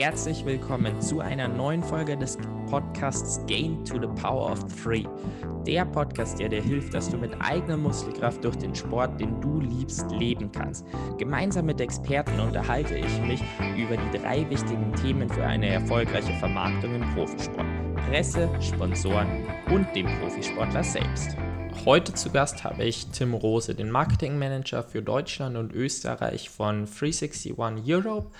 Herzlich willkommen zu einer neuen Folge des Podcasts Gain to the Power of Three. Der Podcast, der dir hilft, dass du mit eigener Muskelkraft durch den Sport, den du liebst, leben kannst. Gemeinsam mit Experten unterhalte ich mich über die drei wichtigen Themen für eine erfolgreiche Vermarktung im Profisport. Presse, Sponsoren und dem Profisportler selbst. Heute zu Gast habe ich Tim Rose, den Marketingmanager für Deutschland und Österreich von 361 Europe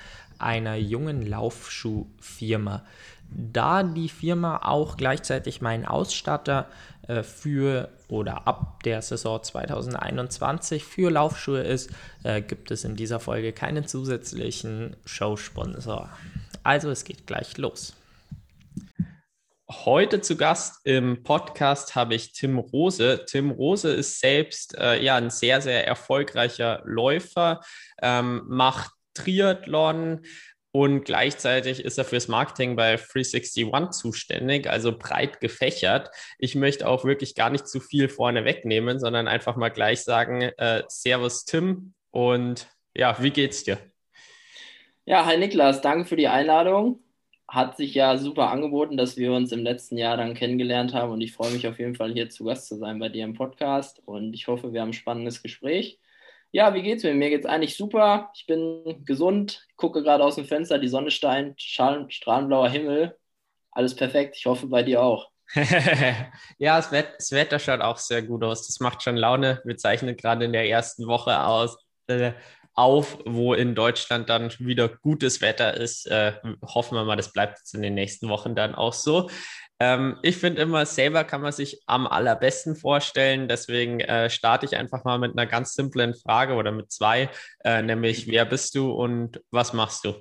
einer jungen Laufschuhfirma. Da die Firma auch gleichzeitig mein Ausstatter äh, für oder ab der Saison 2021 für Laufschuhe ist, äh, gibt es in dieser Folge keinen zusätzlichen Showsponsor. Also es geht gleich los. Heute zu Gast im Podcast habe ich Tim Rose. Tim Rose ist selbst äh, ja ein sehr, sehr erfolgreicher Läufer, ähm, macht Triathlon und gleichzeitig ist er fürs Marketing bei 361 zuständig, also breit gefächert. Ich möchte auch wirklich gar nicht zu viel vorne wegnehmen, sondern einfach mal gleich sagen, äh, Servus Tim und ja, wie geht's dir? Ja, hi Niklas, danke für die Einladung. Hat sich ja super angeboten, dass wir uns im letzten Jahr dann kennengelernt haben und ich freue mich auf jeden Fall hier zu Gast zu sein bei dir im Podcast und ich hoffe, wir haben ein spannendes Gespräch. Ja, wie geht's mir? Mir geht's eigentlich super. Ich bin gesund, gucke gerade aus dem Fenster, die Sonne steint, strahlenblauer Himmel. Alles perfekt. Ich hoffe bei dir auch. ja, das, Wett das, Wetter schaut auch sehr gut aus. Das macht schon Laune. Wir zeichnen gerade in der ersten Woche aus, äh, auf, wo in Deutschland dann wieder gutes Wetter ist. Äh, hoffen wir mal, das bleibt jetzt in den nächsten Wochen dann auch so. Ähm, ich finde immer, selber kann man sich am allerbesten vorstellen. Deswegen äh, starte ich einfach mal mit einer ganz simplen Frage oder mit zwei, äh, nämlich wer bist du und was machst du?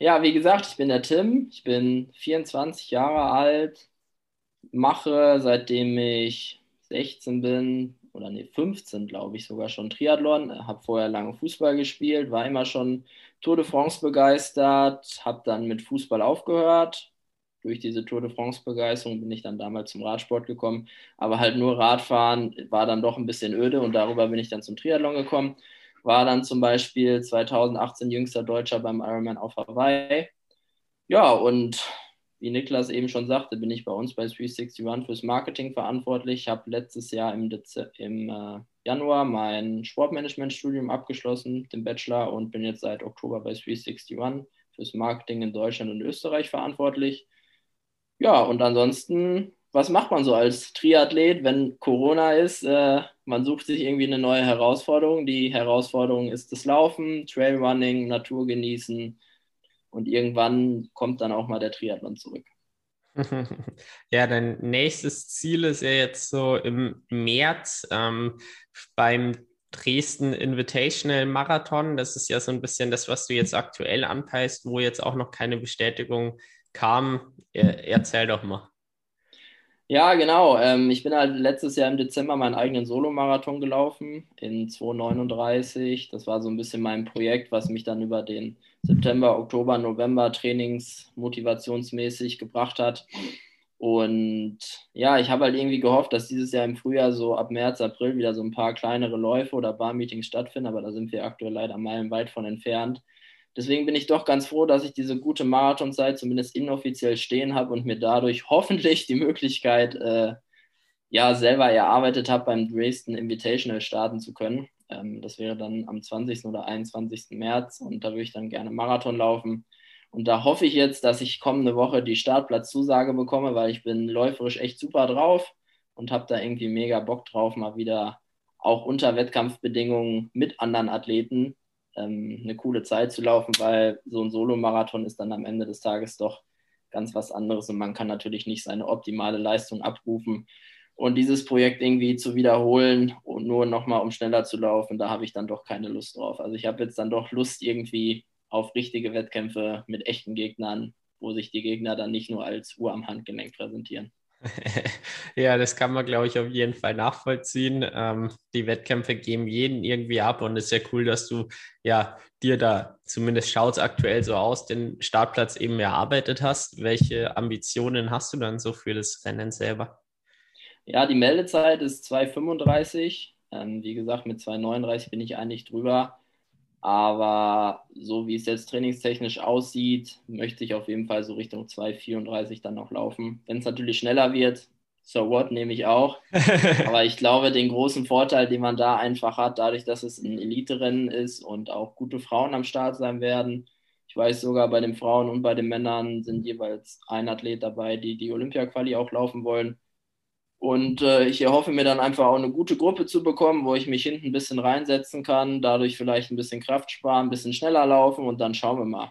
Ja, wie gesagt, ich bin der Tim. Ich bin 24 Jahre alt, mache seitdem ich 16 bin oder nee, 15 glaube ich sogar schon Triathlon, habe vorher lange Fußball gespielt, war immer schon Tour de France begeistert, habe dann mit Fußball aufgehört, durch diese Tour de France-Begeisterung bin ich dann damals zum Radsport gekommen. Aber halt nur Radfahren war dann doch ein bisschen öde und darüber bin ich dann zum Triathlon gekommen. War dann zum Beispiel 2018 jüngster Deutscher beim Ironman auf Hawaii. Ja, und wie Niklas eben schon sagte, bin ich bei uns bei 361 fürs Marketing verantwortlich. Ich habe letztes Jahr im, Dez im äh, Januar mein Sportmanagement-Studium abgeschlossen, den Bachelor, und bin jetzt seit Oktober bei 361 fürs Marketing in Deutschland und Österreich verantwortlich. Ja, und ansonsten, was macht man so als Triathlet, wenn Corona ist? Äh, man sucht sich irgendwie eine neue Herausforderung. Die Herausforderung ist das Laufen, Trailrunning, Natur genießen und irgendwann kommt dann auch mal der Triathlon zurück. Ja, dein nächstes Ziel ist ja jetzt so im März ähm, beim Dresden Invitational Marathon. Das ist ja so ein bisschen das, was du jetzt aktuell anpeist, wo jetzt auch noch keine Bestätigung kam. Erzähl doch mal. Ja, genau. Ähm, ich bin halt letztes Jahr im Dezember meinen eigenen Solo-Marathon gelaufen in 239. Das war so ein bisschen mein Projekt, was mich dann über den September, Oktober, November trainingsmotivationsmäßig gebracht hat. Und ja, ich habe halt irgendwie gehofft, dass dieses Jahr im Frühjahr so ab März, April wieder so ein paar kleinere Läufe oder Bar-Meetings stattfinden, aber da sind wir aktuell leider meilenweit von entfernt. Deswegen bin ich doch ganz froh, dass ich diese gute Marathonzeit zumindest inoffiziell stehen habe und mir dadurch hoffentlich die Möglichkeit äh, ja selber erarbeitet habe, beim Dresden Invitational starten zu können. Ähm, das wäre dann am 20. oder 21. März und da würde ich dann gerne Marathon laufen. Und da hoffe ich jetzt, dass ich kommende Woche die Startplatzzusage bekomme, weil ich bin läuferisch echt super drauf und habe da irgendwie mega Bock drauf, mal wieder auch unter Wettkampfbedingungen mit anderen Athleten ähm, eine coole Zeit zu laufen, weil so ein Solo-Marathon ist dann am Ende des Tages doch ganz was anderes und man kann natürlich nicht seine optimale Leistung abrufen. Und dieses Projekt irgendwie zu wiederholen und nur nochmal um schneller zu laufen, da habe ich dann doch keine Lust drauf. Also ich habe jetzt dann doch Lust irgendwie auf richtige Wettkämpfe mit echten Gegnern, wo sich die Gegner dann nicht nur als Uhr am Handgelenk präsentieren. ja, das kann man, glaube ich, auf jeden Fall nachvollziehen. Ähm, die Wettkämpfe geben jeden irgendwie ab und es ist ja cool, dass du ja dir da zumindest schaut aktuell so aus, den Startplatz eben erarbeitet hast. Welche Ambitionen hast du dann so für das Rennen selber? Ja, die Meldezeit ist 2,35. Ähm, wie gesagt, mit 2,39 bin ich eigentlich drüber. Aber so wie es jetzt trainingstechnisch aussieht, möchte ich auf jeden Fall so Richtung 2,34 dann noch laufen. Wenn es natürlich schneller wird, so what, nehme ich auch. Aber ich glaube, den großen Vorteil, den man da einfach hat, dadurch, dass es ein Elite-Rennen ist und auch gute Frauen am Start sein werden. Ich weiß sogar, bei den Frauen und bei den Männern sind jeweils ein Athlet dabei, die die Olympia-Quali auch laufen wollen. Und äh, ich erhoffe mir dann einfach auch eine gute Gruppe zu bekommen, wo ich mich hinten ein bisschen reinsetzen kann, dadurch vielleicht ein bisschen Kraft sparen, ein bisschen schneller laufen und dann schauen wir mal.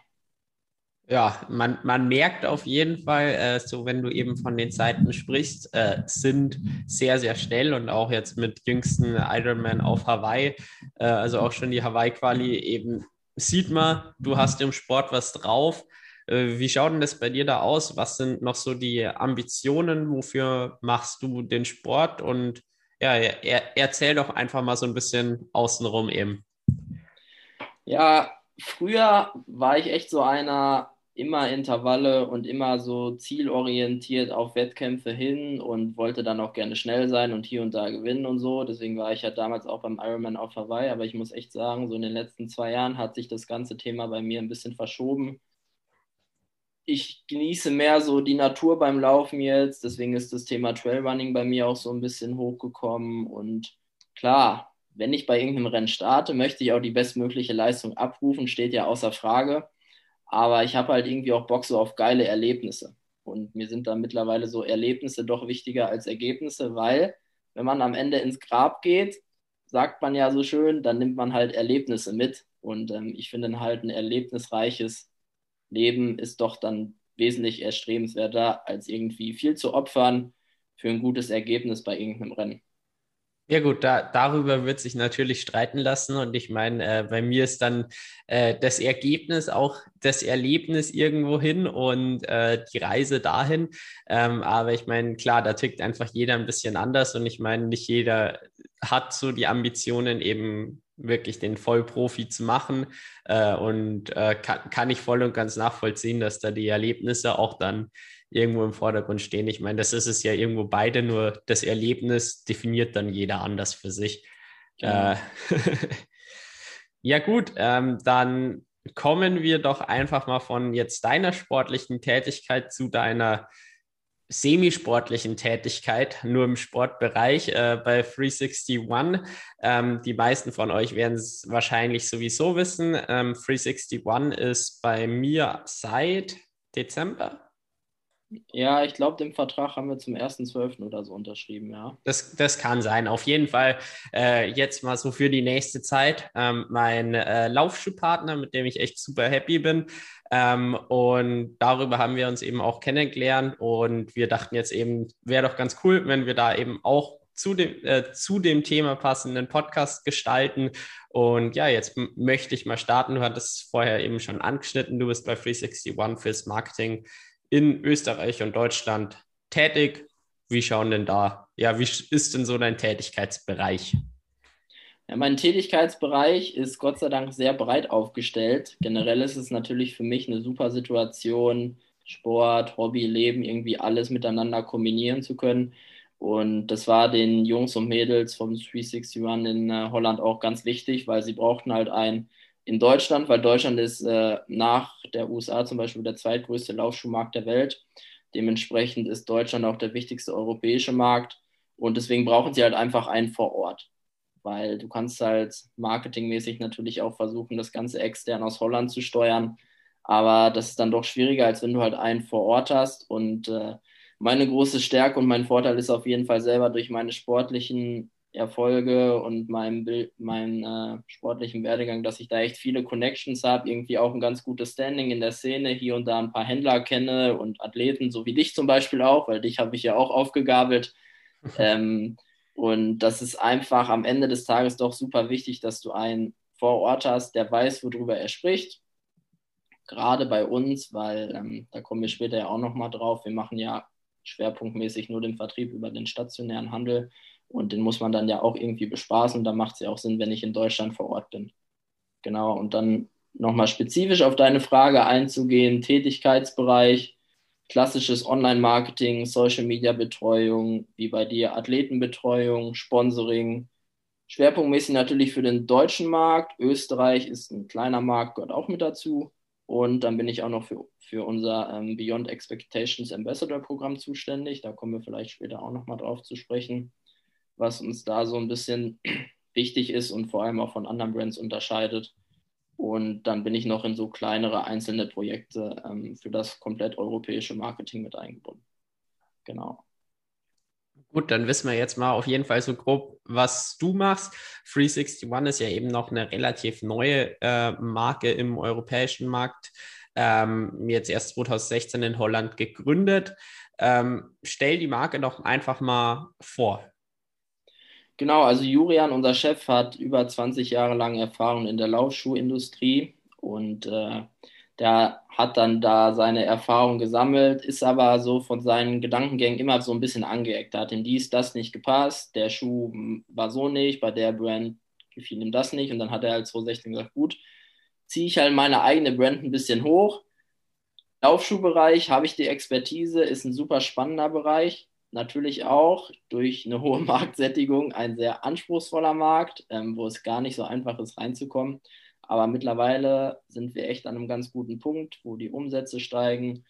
Ja, man, man merkt auf jeden Fall, äh, so wenn du eben von den Zeiten sprichst, äh, sind sehr, sehr schnell und auch jetzt mit jüngsten Ironman auf Hawaii, äh, also auch schon die Hawaii-Quali, eben sieht man, du hast im Sport was drauf. Äh, wie schaut denn das bei dir da aus? Was sind noch so die Ambitionen? Wofür machst du den Sport? Und ja, er, erzähl doch einfach mal so ein bisschen außenrum eben. Ja, früher war ich echt so einer, immer Intervalle und immer so zielorientiert auf Wettkämpfe hin und wollte dann auch gerne schnell sein und hier und da gewinnen und so. Deswegen war ich ja damals auch beim Ironman auf Hawaii. Aber ich muss echt sagen, so in den letzten zwei Jahren hat sich das ganze Thema bei mir ein bisschen verschoben ich genieße mehr so die Natur beim Laufen jetzt. Deswegen ist das Thema Trailrunning bei mir auch so ein bisschen hochgekommen. Und klar, wenn ich bei irgendeinem Rennen starte, möchte ich auch die bestmögliche Leistung abrufen, steht ja außer Frage. Aber ich habe halt irgendwie auch Bock so auf geile Erlebnisse. Und mir sind da mittlerweile so Erlebnisse doch wichtiger als Ergebnisse, weil wenn man am Ende ins Grab geht, sagt man ja so schön, dann nimmt man halt Erlebnisse mit. Und ähm, ich finde halt ein erlebnisreiches Leben ist doch dann wesentlich erstrebenswerter, als irgendwie viel zu opfern für ein gutes Ergebnis bei irgendeinem Rennen. Ja gut, da, darüber wird sich natürlich streiten lassen und ich meine, äh, bei mir ist dann äh, das Ergebnis auch das Erlebnis irgendwo hin und äh, die Reise dahin. Ähm, aber ich meine, klar, da tickt einfach jeder ein bisschen anders und ich meine, nicht jeder hat so die Ambitionen eben wirklich den Vollprofi zu machen äh, und äh, kann, kann ich voll und ganz nachvollziehen, dass da die Erlebnisse auch dann irgendwo im Vordergrund stehen. Ich meine, das ist es ja irgendwo beide, nur das Erlebnis definiert dann jeder anders für sich. Genau. Äh, ja gut, ähm, dann kommen wir doch einfach mal von jetzt deiner sportlichen Tätigkeit zu deiner semisportlichen Tätigkeit, nur im Sportbereich äh, bei 361. Ähm, die meisten von euch werden es wahrscheinlich sowieso wissen. Ähm, 361 ist bei mir seit Dezember. Ja, ich glaube, den Vertrag haben wir zum 1.12. oder so unterschrieben, ja. Das, das kann sein. Auf jeden Fall äh, jetzt mal so für die nächste Zeit. Ähm, mein äh, Laufschuhpartner, mit dem ich echt super happy bin. Ähm, und darüber haben wir uns eben auch kennengelernt und wir dachten jetzt eben, wäre doch ganz cool, wenn wir da eben auch zu dem, äh, zu dem Thema passenden Podcast gestalten. Und ja, jetzt möchte ich mal starten. Du hattest vorher eben schon angeschnitten. Du bist bei 361 fürs Marketing in Österreich und Deutschland tätig. Wie schauen denn da, ja, wie ist denn so dein Tätigkeitsbereich? Ja, mein Tätigkeitsbereich ist Gott sei Dank sehr breit aufgestellt. Generell ist es natürlich für mich eine super Situation, Sport, Hobby, Leben, irgendwie alles miteinander kombinieren zu können. Und das war den Jungs und Mädels vom 361 in äh, Holland auch ganz wichtig, weil sie brauchten halt ein in Deutschland, weil Deutschland ist äh, nach der USA zum Beispiel der zweitgrößte Laufschuhmarkt der Welt. Dementsprechend ist Deutschland auch der wichtigste europäische Markt. Und deswegen brauchen sie halt einfach einen vor Ort weil du kannst halt marketingmäßig natürlich auch versuchen, das Ganze extern aus Holland zu steuern. Aber das ist dann doch schwieriger, als wenn du halt einen vor Ort hast. Und äh, meine große Stärke und mein Vorteil ist auf jeden Fall selber durch meine sportlichen Erfolge und meinen mein, äh, sportlichen Werdegang, dass ich da echt viele Connections habe, irgendwie auch ein ganz gutes Standing in der Szene, hier und da ein paar Händler kenne und Athleten, so wie dich zum Beispiel auch, weil dich habe ich ja auch aufgegabelt. ähm, und das ist einfach am Ende des Tages doch super wichtig, dass du einen vor Ort hast, der weiß, worüber er spricht. Gerade bei uns, weil ähm, da kommen wir später ja auch nochmal drauf. Wir machen ja schwerpunktmäßig nur den Vertrieb über den stationären Handel und den muss man dann ja auch irgendwie bespaßen. Da macht es ja auch Sinn, wenn ich in Deutschland vor Ort bin. Genau, und dann nochmal spezifisch auf deine Frage einzugehen, Tätigkeitsbereich klassisches Online-Marketing, Social-Media-Betreuung, wie bei dir Athletenbetreuung, Sponsoring, Schwerpunktmäßig natürlich für den deutschen Markt. Österreich ist ein kleiner Markt, gehört auch mit dazu. Und dann bin ich auch noch für, für unser ähm, Beyond Expectations Ambassador Programm zuständig. Da kommen wir vielleicht später auch nochmal drauf zu sprechen, was uns da so ein bisschen wichtig ist und vor allem auch von anderen Brands unterscheidet. Und dann bin ich noch in so kleinere einzelne Projekte ähm, für das komplett europäische Marketing mit eingebunden. Genau. Gut, dann wissen wir jetzt mal auf jeden Fall so grob, was du machst. 361 ist ja eben noch eine relativ neue äh, Marke im europäischen Markt. Ähm, jetzt erst 2016 in Holland gegründet. Ähm, stell die Marke doch einfach mal vor. Genau, also Jurian, unser Chef, hat über 20 Jahre lang Erfahrung in der Laufschuhindustrie und äh, der hat dann da seine Erfahrung gesammelt, ist aber so von seinen Gedankengängen immer so ein bisschen angeeckt. Da hat ihm dies, das nicht gepasst, der Schuh war so nicht, bei der Brand gefiel ihm das nicht und dann hat er halt 2016 gesagt, gut, ziehe ich halt meine eigene Brand ein bisschen hoch. Laufschuhbereich habe ich die Expertise, ist ein super spannender Bereich. Natürlich auch durch eine hohe Marktsättigung ein sehr anspruchsvoller Markt, ähm, wo es gar nicht so einfach ist reinzukommen. Aber mittlerweile sind wir echt an einem ganz guten Punkt, wo die Umsätze steigen,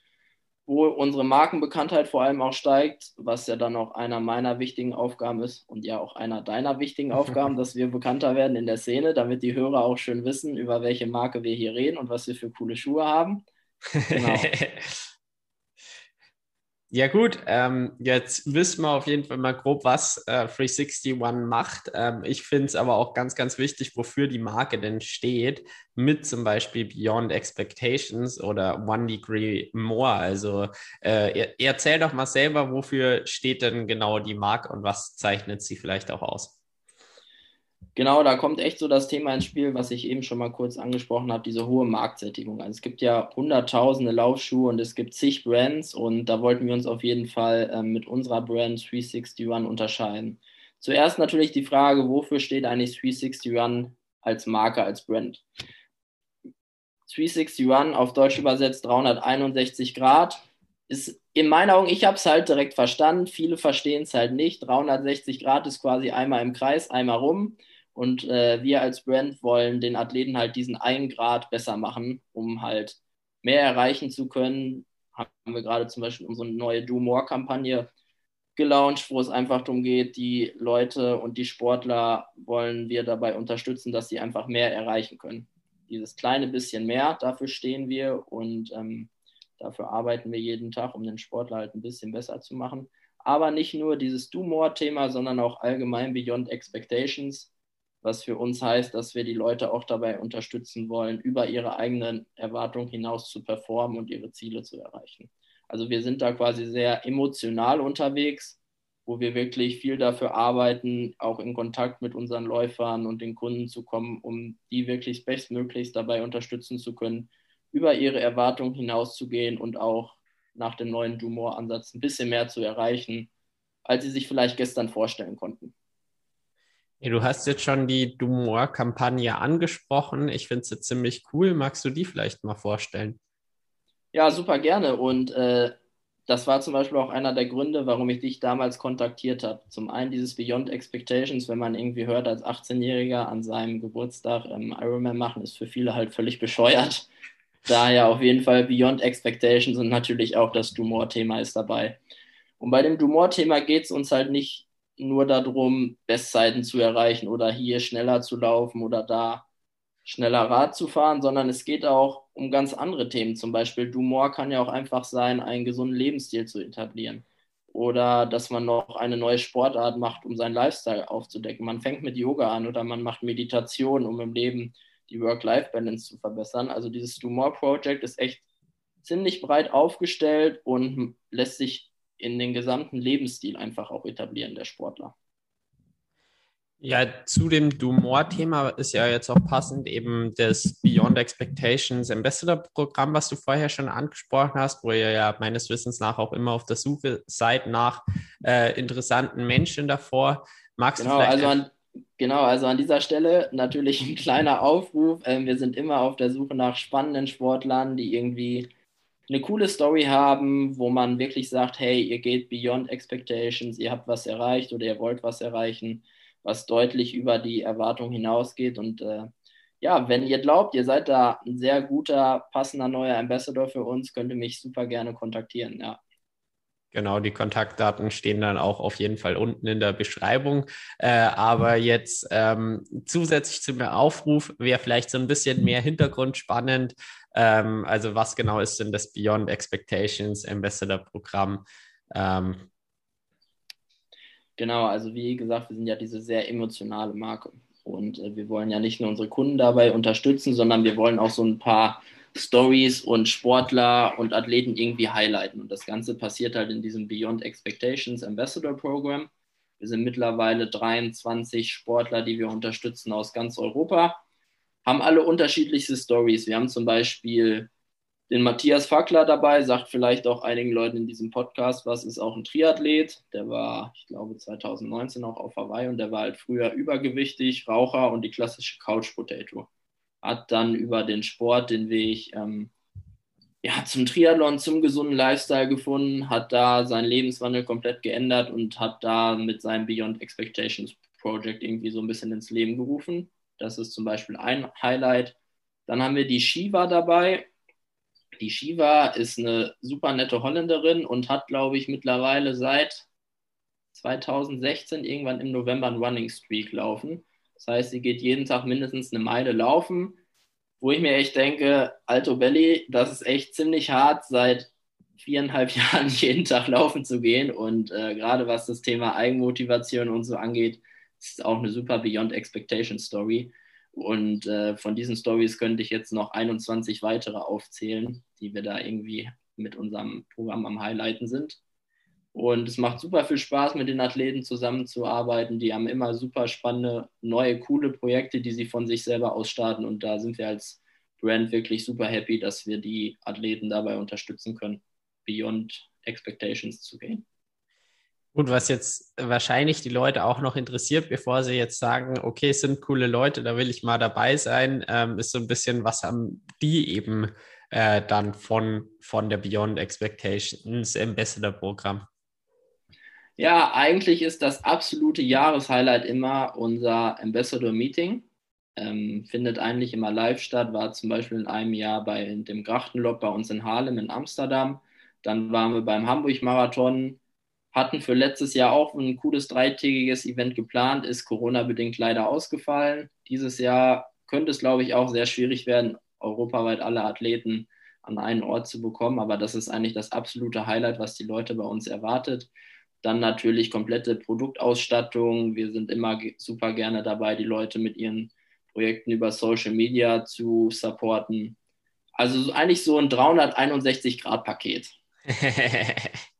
wo unsere Markenbekanntheit vor allem auch steigt, was ja dann auch einer meiner wichtigen Aufgaben ist und ja auch einer deiner wichtigen Aufgaben, dass wir bekannter werden in der Szene, damit die Hörer auch schön wissen, über welche Marke wir hier reden und was wir für coole Schuhe haben. Genau. Ja gut, ähm, jetzt wissen wir auf jeden Fall mal grob, was äh, 361 macht. Ähm, ich finde es aber auch ganz, ganz wichtig, wofür die Marke denn steht, mit zum Beispiel Beyond Expectations oder One Degree More. Also äh, erzähl doch mal selber, wofür steht denn genau die Marke und was zeichnet sie vielleicht auch aus? Genau, da kommt echt so das Thema ins Spiel, was ich eben schon mal kurz angesprochen habe, diese hohe Marktsättigung. Also es gibt ja hunderttausende Laufschuhe und es gibt zig Brands und da wollten wir uns auf jeden Fall äh, mit unserer Brand 361 unterscheiden. Zuerst natürlich die Frage, wofür steht eigentlich 361 als Marke, als Brand? 361 auf Deutsch übersetzt 361 Grad ist in meinen Augen, ich habe es halt direkt verstanden, viele verstehen es halt nicht. 360 Grad ist quasi einmal im Kreis, einmal rum. Und äh, wir als Brand wollen den Athleten halt diesen einen Grad besser machen, um halt mehr erreichen zu können. Haben wir gerade zum Beispiel unsere neue Do More-Kampagne gelauncht, wo es einfach darum geht, die Leute und die Sportler wollen wir dabei unterstützen, dass sie einfach mehr erreichen können. Dieses kleine bisschen mehr, dafür stehen wir und ähm, dafür arbeiten wir jeden Tag, um den Sportler halt ein bisschen besser zu machen. Aber nicht nur dieses Do More-Thema, sondern auch allgemein Beyond Expectations was für uns heißt, dass wir die Leute auch dabei unterstützen wollen, über ihre eigenen Erwartungen hinaus zu performen und ihre Ziele zu erreichen. Also wir sind da quasi sehr emotional unterwegs, wo wir wirklich viel dafür arbeiten, auch in Kontakt mit unseren Läufern und den Kunden zu kommen, um die wirklich bestmöglichst dabei unterstützen zu können, über ihre Erwartungen hinauszugehen und auch nach dem neuen Dumor-Ansatz ein bisschen mehr zu erreichen, als sie sich vielleicht gestern vorstellen konnten. Du hast jetzt schon die Dumor-Kampagne angesprochen. Ich finde sie ziemlich cool. Magst du die vielleicht mal vorstellen? Ja, super gerne. Und äh, das war zum Beispiel auch einer der Gründe, warum ich dich damals kontaktiert habe. Zum einen dieses Beyond Expectations, wenn man irgendwie hört, als 18-Jähriger an seinem Geburtstag ähm, Ironman machen, ist für viele halt völlig bescheuert. Daher auf jeden Fall Beyond Expectations und natürlich auch das Dumor-Thema ist dabei. Und bei dem Dumor-Thema geht es uns halt nicht nur darum, Bestzeiten zu erreichen oder hier schneller zu laufen oder da schneller Rad zu fahren, sondern es geht auch um ganz andere Themen. Zum Beispiel Dumor kann ja auch einfach sein, einen gesunden Lebensstil zu etablieren. Oder dass man noch eine neue Sportart macht, um seinen Lifestyle aufzudecken. Man fängt mit Yoga an oder man macht Meditation, um im Leben die Work-Life-Balance zu verbessern. Also dieses Dumor Project ist echt ziemlich breit aufgestellt und lässt sich in den gesamten Lebensstil einfach auch etablieren, der Sportler. Ja, zu dem Dumor-Thema ist ja jetzt auch passend eben das Beyond Expectations Ambassador-Programm, was du vorher schon angesprochen hast, wo ihr ja meines Wissens nach auch immer auf der Suche seid nach äh, interessanten Menschen davor. Magst genau, du vielleicht. Also an, genau, also an dieser Stelle natürlich ein kleiner Aufruf. Ähm, wir sind immer auf der Suche nach spannenden Sportlern, die irgendwie eine coole Story haben, wo man wirklich sagt, hey, ihr geht beyond expectations, ihr habt was erreicht oder ihr wollt was erreichen. was deutlich über die Erwartung hinausgeht. Und äh, ja, wenn ihr glaubt, ihr seid da ein sehr guter, passender neuer Ambassador für uns, könnt ihr mich super gerne kontaktieren. Ja. Genau, die Kontaktdaten stehen dann auch auf jeden Fall unten in der Beschreibung. Äh, aber jetzt ähm, zusätzlich zum Aufruf wäre vielleicht so ein bisschen mehr Hintergrund spannend. Ähm, also was genau ist denn das Beyond Expectations Ambassador Programm? Ähm, genau, also wie gesagt, wir sind ja diese sehr emotionale Marke. Und äh, wir wollen ja nicht nur unsere Kunden dabei unterstützen, sondern wir wollen auch so ein paar Stories und Sportler und Athleten irgendwie highlighten. Und das Ganze passiert halt in diesem Beyond Expectations Ambassador Program. Wir sind mittlerweile 23 Sportler, die wir unterstützen aus ganz Europa, haben alle unterschiedlichste Stories. Wir haben zum Beispiel den Matthias Fackler dabei, sagt vielleicht auch einigen Leuten in diesem Podcast was, ist auch ein Triathlet. Der war, ich glaube, 2019 auch auf Hawaii und der war halt früher übergewichtig, Raucher und die klassische Couch Potato hat dann über den Sport den Weg ähm, ja, zum Triathlon, zum gesunden Lifestyle gefunden, hat da seinen Lebenswandel komplett geändert und hat da mit seinem Beyond Expectations Project irgendwie so ein bisschen ins Leben gerufen. Das ist zum Beispiel ein Highlight. Dann haben wir die Shiva dabei. Die Shiva ist eine super nette Holländerin und hat, glaube ich, mittlerweile seit 2016 irgendwann im November ein Running Streak laufen. Das heißt, sie geht jeden Tag mindestens eine Meile laufen, wo ich mir echt denke, Alto Belly, das ist echt ziemlich hart, seit viereinhalb Jahren jeden Tag laufen zu gehen. Und äh, gerade was das Thema Eigenmotivation und so angeht, ist auch eine super Beyond Expectation Story. Und äh, von diesen Stories könnte ich jetzt noch 21 weitere aufzählen, die wir da irgendwie mit unserem Programm am Highlighten sind. Und es macht super viel Spaß, mit den Athleten zusammenzuarbeiten. Die haben immer super spannende, neue, coole Projekte, die sie von sich selber ausstarten. Und da sind wir als Brand wirklich super happy, dass wir die Athleten dabei unterstützen können, beyond expectations zu gehen. Gut, was jetzt wahrscheinlich die Leute auch noch interessiert, bevor sie jetzt sagen, okay, es sind coole Leute, da will ich mal dabei sein, ähm, ist so ein bisschen, was haben die eben äh, dann von, von der Beyond Expectations Ambassador Programm? Ja, eigentlich ist das absolute Jahreshighlight immer unser Ambassador Meeting. Ähm, findet eigentlich immer live statt, war zum Beispiel in einem Jahr bei dem Grachtenlob bei uns in Haarlem in Amsterdam. Dann waren wir beim Hamburg-Marathon, hatten für letztes Jahr auch ein cooles dreitägiges Event geplant, ist Corona-bedingt leider ausgefallen. Dieses Jahr könnte es, glaube ich, auch sehr schwierig werden, europaweit alle Athleten an einen Ort zu bekommen. Aber das ist eigentlich das absolute Highlight, was die Leute bei uns erwartet. Dann natürlich komplette Produktausstattung. Wir sind immer super gerne dabei, die Leute mit ihren Projekten über Social Media zu supporten. Also eigentlich so ein 361-Grad-Paket.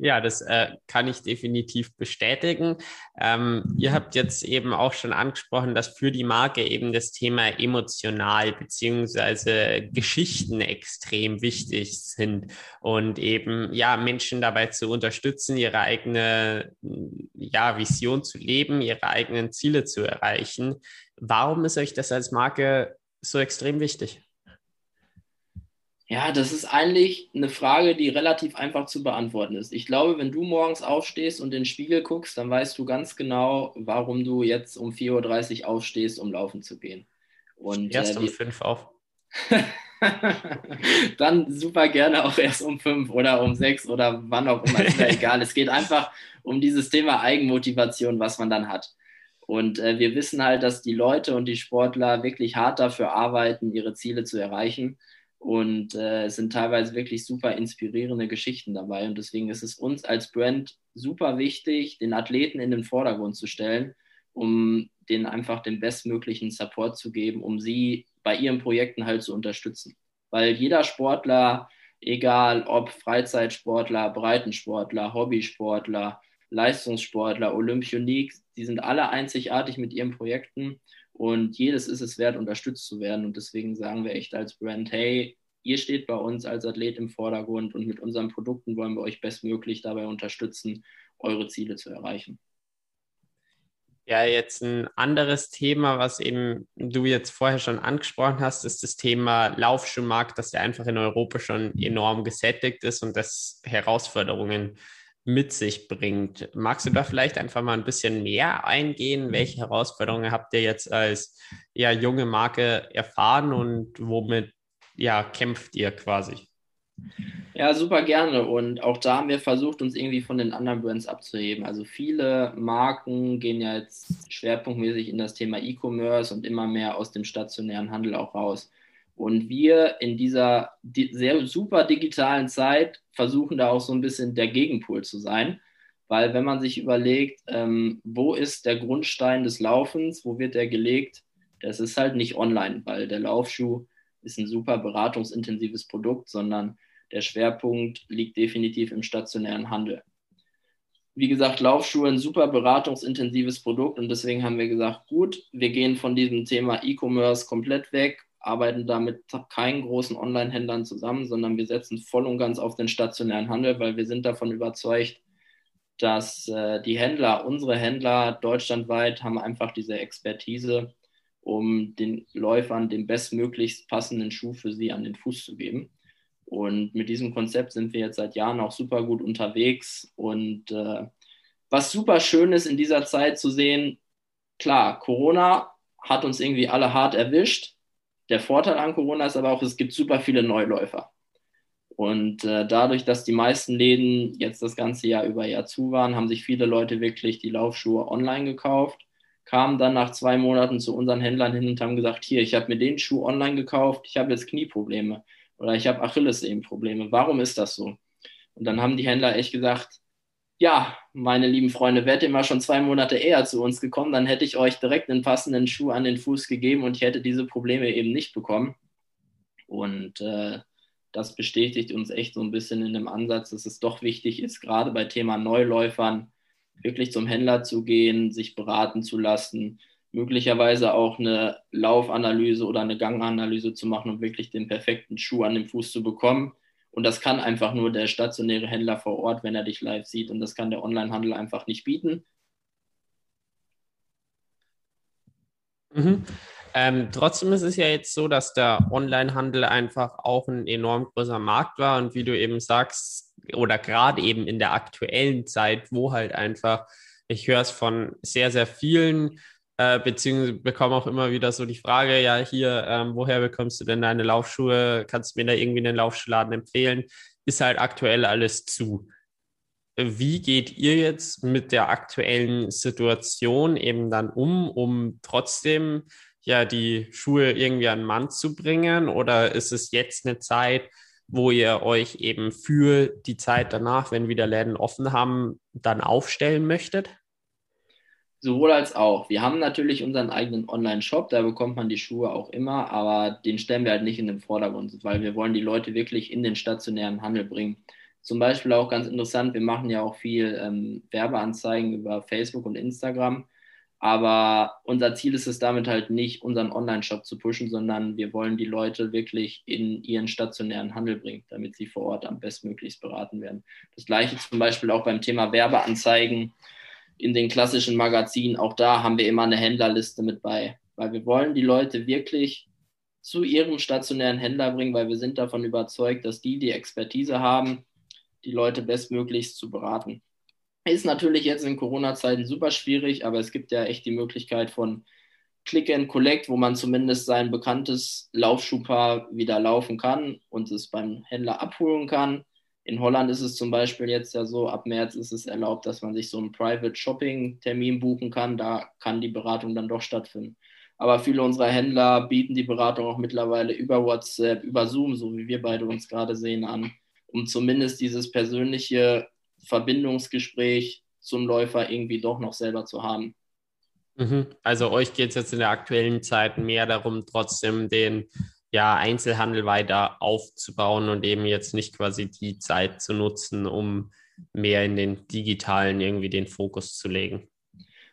Ja, das äh, kann ich definitiv bestätigen. Ähm, ihr habt jetzt eben auch schon angesprochen, dass für die Marke eben das Thema emotional beziehungsweise Geschichten extrem wichtig sind und eben ja Menschen dabei zu unterstützen, ihre eigene ja Vision zu leben, ihre eigenen Ziele zu erreichen. Warum ist euch das als Marke so extrem wichtig? Ja, das ist eigentlich eine Frage, die relativ einfach zu beantworten ist. Ich glaube, wenn du morgens aufstehst und in den Spiegel guckst, dann weißt du ganz genau, warum du jetzt um 4.30 Uhr aufstehst, um laufen zu gehen. Und, erst äh, um 5 auf. dann super gerne auch erst um 5 oder um 6 oder wann auch immer, ist mir egal. Es geht einfach um dieses Thema Eigenmotivation, was man dann hat. Und äh, wir wissen halt, dass die Leute und die Sportler wirklich hart dafür arbeiten, ihre Ziele zu erreichen. Und äh, es sind teilweise wirklich super inspirierende Geschichten dabei. Und deswegen ist es uns als Brand super wichtig, den Athleten in den Vordergrund zu stellen, um denen einfach den bestmöglichen Support zu geben, um sie bei ihren Projekten halt zu unterstützen. Weil jeder Sportler, egal ob Freizeitsportler, Breitensportler, Hobbysportler, Leistungssportler, Olympionik, die sind alle einzigartig mit ihren Projekten und jedes ist es wert, unterstützt zu werden. Und deswegen sagen wir echt als Brand, hey, ihr steht bei uns als Athlet im Vordergrund und mit unseren Produkten wollen wir euch bestmöglich dabei unterstützen, eure Ziele zu erreichen. Ja, jetzt ein anderes Thema, was eben du jetzt vorher schon angesprochen hast, ist das Thema Laufschuhmarkt, dass der einfach in Europa schon enorm gesättigt ist und das Herausforderungen mit sich bringt. Magst du da vielleicht einfach mal ein bisschen mehr eingehen? Welche Herausforderungen habt ihr jetzt als ja, junge Marke erfahren und womit ja, kämpft ihr quasi? Ja, super gerne. Und auch da haben wir versucht, uns irgendwie von den anderen Brands abzuheben. Also viele Marken gehen ja jetzt schwerpunktmäßig in das Thema E-Commerce und immer mehr aus dem stationären Handel auch raus. Und wir in dieser sehr super digitalen Zeit versuchen da auch so ein bisschen der Gegenpol zu sein. Weil wenn man sich überlegt, ähm, wo ist der Grundstein des Laufens, wo wird der gelegt, das ist halt nicht online, weil der Laufschuh ist ein super beratungsintensives Produkt, sondern der Schwerpunkt liegt definitiv im stationären Handel. Wie gesagt, Laufschuhe ein super beratungsintensives Produkt und deswegen haben wir gesagt, gut, wir gehen von diesem Thema E-Commerce komplett weg arbeiten da mit keinen großen Online-Händlern zusammen, sondern wir setzen voll und ganz auf den stationären Handel, weil wir sind davon überzeugt, dass äh, die Händler, unsere Händler deutschlandweit haben einfach diese Expertise, um den Läufern den bestmöglichst passenden Schuh für sie an den Fuß zu geben. Und mit diesem Konzept sind wir jetzt seit Jahren auch super gut unterwegs. Und äh, was super schön ist in dieser Zeit zu sehen, klar, Corona hat uns irgendwie alle hart erwischt, der Vorteil an Corona ist aber auch, es gibt super viele Neuläufer. Und äh, dadurch, dass die meisten Läden jetzt das ganze Jahr über ja zu waren, haben sich viele Leute wirklich die Laufschuhe online gekauft, kamen dann nach zwei Monaten zu unseren Händlern hin und haben gesagt, hier, ich habe mir den Schuh online gekauft, ich habe jetzt Knieprobleme oder ich habe Achillessehnenprobleme. Warum ist das so? Und dann haben die Händler echt gesagt, ja, meine lieben Freunde, wärt ihr mal schon zwei Monate eher zu uns gekommen, dann hätte ich euch direkt einen passenden Schuh an den Fuß gegeben und ich hätte diese Probleme eben nicht bekommen. Und äh, das bestätigt uns echt so ein bisschen in dem Ansatz, dass es doch wichtig ist, gerade bei Thema Neuläufern wirklich zum Händler zu gehen, sich beraten zu lassen, möglicherweise auch eine Laufanalyse oder eine Ganganalyse zu machen, um wirklich den perfekten Schuh an den Fuß zu bekommen und das kann einfach nur der stationäre Händler vor Ort, wenn er dich live sieht. Und das kann der Onlinehandel einfach nicht bieten. Mhm. Ähm, trotzdem ist es ja jetzt so, dass der Onlinehandel einfach auch ein enorm großer Markt war und wie du eben sagst, oder gerade eben in der aktuellen Zeit, wo halt einfach, ich höre es von sehr, sehr vielen äh, beziehungsweise bekomme auch immer wieder so die Frage, ja, hier, ähm, woher bekommst du denn deine Laufschuhe? Kannst du mir da irgendwie einen Laufschuhladen empfehlen? Ist halt aktuell alles zu. Wie geht ihr jetzt mit der aktuellen Situation eben dann um, um trotzdem ja die Schuhe irgendwie an den Mann zu bringen? Oder ist es jetzt eine Zeit, wo ihr euch eben für die Zeit danach, wenn wieder Läden offen haben, dann aufstellen möchtet? Sowohl als auch. Wir haben natürlich unseren eigenen Online-Shop, da bekommt man die Schuhe auch immer, aber den stellen wir halt nicht in den Vordergrund, weil wir wollen die Leute wirklich in den stationären Handel bringen. Zum Beispiel auch ganz interessant, wir machen ja auch viel ähm, Werbeanzeigen über Facebook und Instagram, aber unser Ziel ist es damit halt nicht, unseren Online-Shop zu pushen, sondern wir wollen die Leute wirklich in ihren stationären Handel bringen, damit sie vor Ort am bestmöglichst beraten werden. Das gleiche zum Beispiel auch beim Thema Werbeanzeigen in den klassischen Magazinen, auch da haben wir immer eine Händlerliste mit bei, weil wir wollen die Leute wirklich zu ihrem stationären Händler bringen, weil wir sind davon überzeugt, dass die die Expertise haben, die Leute bestmöglichst zu beraten. Ist natürlich jetzt in Corona-Zeiten super schwierig, aber es gibt ja echt die Möglichkeit von Click and Collect, wo man zumindest sein bekanntes Laufschuhpaar wieder laufen kann und es beim Händler abholen kann. In Holland ist es zum Beispiel jetzt ja so, ab März ist es erlaubt, dass man sich so einen Private Shopping Termin buchen kann. Da kann die Beratung dann doch stattfinden. Aber viele unserer Händler bieten die Beratung auch mittlerweile über WhatsApp, über Zoom, so wie wir beide uns gerade sehen, an, um zumindest dieses persönliche Verbindungsgespräch zum Läufer irgendwie doch noch selber zu haben. Mhm. Also euch geht es jetzt in der aktuellen Zeit mehr darum, trotzdem den ja, Einzelhandel weiter aufzubauen und eben jetzt nicht quasi die Zeit zu nutzen, um mehr in den digitalen irgendwie den Fokus zu legen.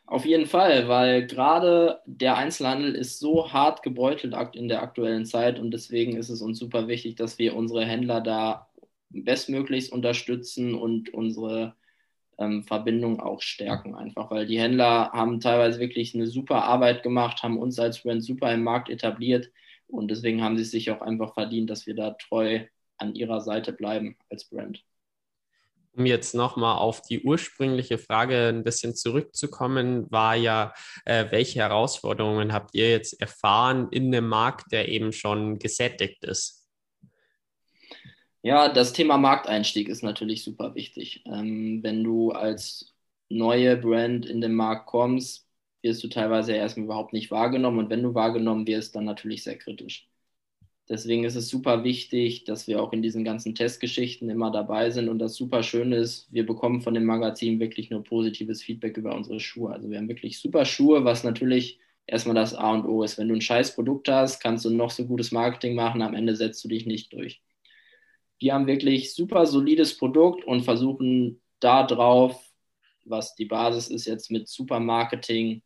Auf jeden Fall, weil gerade der Einzelhandel ist so hart gebeutelt in der aktuellen Zeit und deswegen ist es uns super wichtig, dass wir unsere Händler da bestmöglichst unterstützen und unsere ähm, Verbindung auch stärken, einfach weil die Händler haben teilweise wirklich eine super Arbeit gemacht, haben uns als Brand super im Markt etabliert und deswegen haben sie sich auch einfach verdient, dass wir da treu an ihrer Seite bleiben als Brand. um jetzt nochmal auf die ursprüngliche Frage ein bisschen zurückzukommen, war ja, äh, welche Herausforderungen habt ihr jetzt erfahren in einem Markt, der eben schon gesättigt ist? Ja, das Thema Markteinstieg ist natürlich super wichtig. Ähm, wenn du als neue Brand in den Markt kommst, wirst du teilweise erstmal überhaupt nicht wahrgenommen und wenn du wahrgenommen wirst, dann natürlich sehr kritisch. Deswegen ist es super wichtig, dass wir auch in diesen ganzen Testgeschichten immer dabei sind. Und das super Schöne ist, wir bekommen von dem Magazin wirklich nur positives Feedback über unsere Schuhe. Also wir haben wirklich super Schuhe, was natürlich erstmal das A und O ist. Wenn du ein scheiß Produkt hast, kannst du noch so gutes Marketing machen, am Ende setzt du dich nicht durch. Wir haben wirklich super solides Produkt und versuchen da drauf, was die Basis ist, jetzt mit super Marketing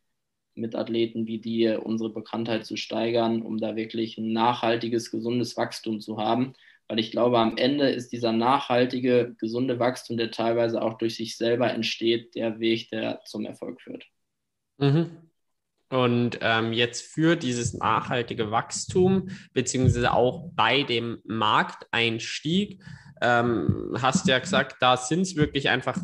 mit Athleten wie dir unsere Bekanntheit zu steigern, um da wirklich ein nachhaltiges, gesundes Wachstum zu haben. Weil ich glaube, am Ende ist dieser nachhaltige, gesunde Wachstum, der teilweise auch durch sich selber entsteht, der Weg, der zum Erfolg führt. Mhm. Und ähm, jetzt für dieses nachhaltige Wachstum, beziehungsweise auch bei dem Markteinstieg, ähm, hast du ja gesagt, da sind es wirklich einfach,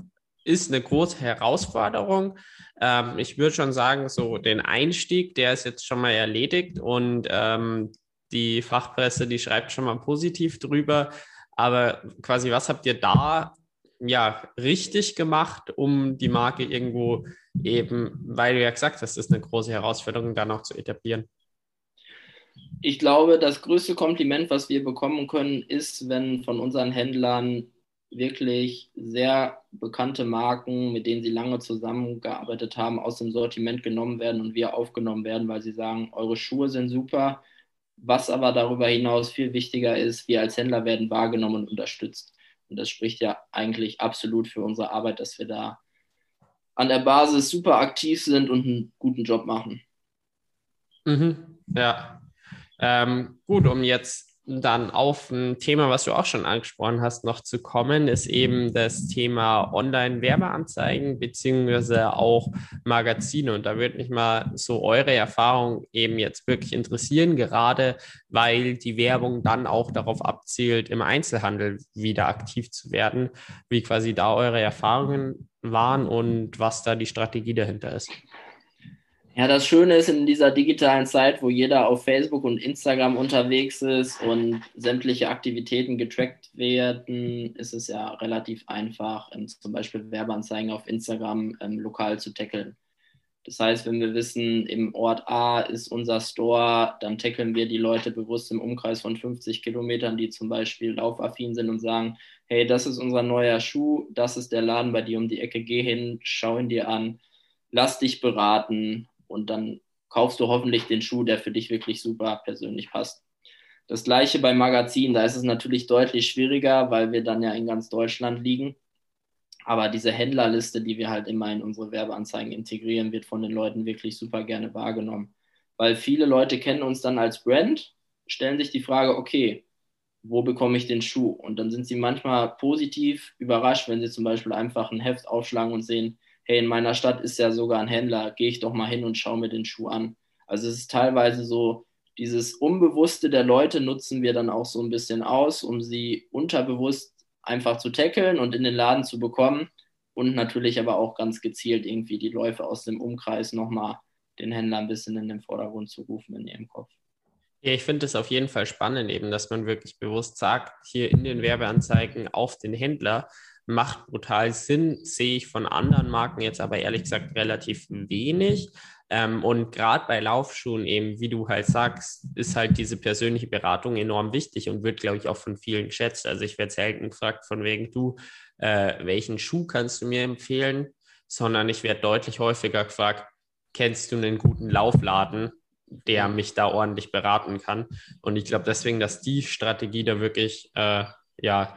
ist eine große Herausforderung. Ähm, ich würde schon sagen, so den Einstieg, der ist jetzt schon mal erledigt und ähm, die Fachpresse, die schreibt schon mal positiv drüber. Aber quasi, was habt ihr da ja richtig gemacht, um die Marke irgendwo eben, weil du ja gesagt hast, das ist eine große Herausforderung, dann auch zu etablieren? Ich glaube, das größte Kompliment, was wir bekommen können, ist, wenn von unseren Händlern wirklich sehr bekannte Marken, mit denen sie lange zusammengearbeitet haben, aus dem Sortiment genommen werden und wir aufgenommen werden, weil sie sagen, eure Schuhe sind super. Was aber darüber hinaus viel wichtiger ist, wir als Händler werden wahrgenommen und unterstützt. Und das spricht ja eigentlich absolut für unsere Arbeit, dass wir da an der Basis super aktiv sind und einen guten Job machen. Mhm, ja. Ähm, gut, um jetzt dann auf ein Thema, was du auch schon angesprochen hast, noch zu kommen, ist eben das Thema Online-Werbeanzeigen beziehungsweise auch Magazine. Und da würde mich mal so eure Erfahrung eben jetzt wirklich interessieren, gerade weil die Werbung dann auch darauf abzielt, im Einzelhandel wieder aktiv zu werden, wie quasi da eure Erfahrungen waren und was da die Strategie dahinter ist. Ja, das Schöne ist in dieser digitalen Zeit, wo jeder auf Facebook und Instagram unterwegs ist und sämtliche Aktivitäten getrackt werden, ist es ja relativ einfach, zum Beispiel Werbeanzeigen auf Instagram ähm, lokal zu tackeln. Das heißt, wenn wir wissen, im Ort A ist unser Store, dann tackeln wir die Leute bewusst im Umkreis von 50 Kilometern, die zum Beispiel laufaffin sind und sagen, hey, das ist unser neuer Schuh, das ist der Laden bei dir um die Ecke, geh hin, schau ihn dir an, lass dich beraten und dann kaufst du hoffentlich den Schuh, der für dich wirklich super persönlich passt. Das gleiche beim Magazin, da ist es natürlich deutlich schwieriger, weil wir dann ja in ganz Deutschland liegen. Aber diese Händlerliste, die wir halt immer in unsere Werbeanzeigen integrieren, wird von den Leuten wirklich super gerne wahrgenommen. Weil viele Leute kennen uns dann als Brand, stellen sich die Frage, okay, wo bekomme ich den Schuh? Und dann sind sie manchmal positiv überrascht, wenn sie zum Beispiel einfach ein Heft aufschlagen und sehen, hey, in meiner Stadt ist ja sogar ein Händler, gehe ich doch mal hin und schaue mir den Schuh an. Also es ist teilweise so, dieses Unbewusste der Leute nutzen wir dann auch so ein bisschen aus, um sie unterbewusst einfach zu tackeln und in den Laden zu bekommen und natürlich aber auch ganz gezielt irgendwie die Läufe aus dem Umkreis nochmal den Händler ein bisschen in den Vordergrund zu rufen in ihrem Kopf. Ja, ich finde es auf jeden Fall spannend, eben, dass man wirklich bewusst sagt, hier in den Werbeanzeigen auf den Händler, macht brutal Sinn, sehe ich von anderen Marken jetzt aber ehrlich gesagt relativ wenig. Ähm, und gerade bei Laufschuhen eben, wie du halt sagst, ist halt diese persönliche Beratung enorm wichtig und wird, glaube ich, auch von vielen geschätzt. Also ich werde selten gefragt von wegen du, äh, welchen Schuh kannst du mir empfehlen, sondern ich werde deutlich häufiger gefragt, kennst du einen guten Laufladen, der mich da ordentlich beraten kann? Und ich glaube deswegen, dass die Strategie da wirklich, äh, ja,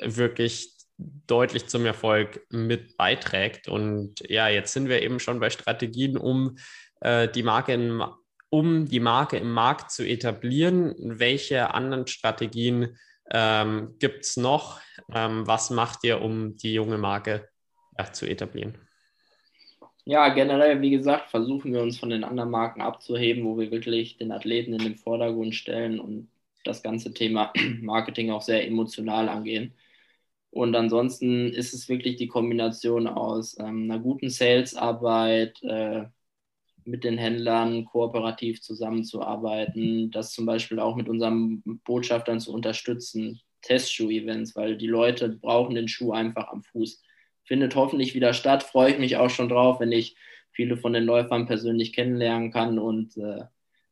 wirklich deutlich zum Erfolg mit beiträgt. Und ja, jetzt sind wir eben schon bei Strategien, um äh, die Marke in, um die Marke im Markt zu etablieren. Welche anderen Strategien ähm, gibt es noch? Ähm, was macht ihr, um die junge Marke ja, zu etablieren? Ja, generell, wie gesagt, versuchen wir uns von den anderen Marken abzuheben, wo wir wirklich den Athleten in den Vordergrund stellen und das ganze Thema Marketing auch sehr emotional angehen. Und ansonsten ist es wirklich die Kombination aus ähm, einer guten Sales-Arbeit, äh, mit den Händlern kooperativ zusammenzuarbeiten, das zum Beispiel auch mit unseren Botschaftern zu unterstützen, Testschuh-Events, weil die Leute brauchen den Schuh einfach am Fuß. Findet hoffentlich wieder statt, freue ich mich auch schon drauf, wenn ich viele von den Läufern persönlich kennenlernen kann und äh,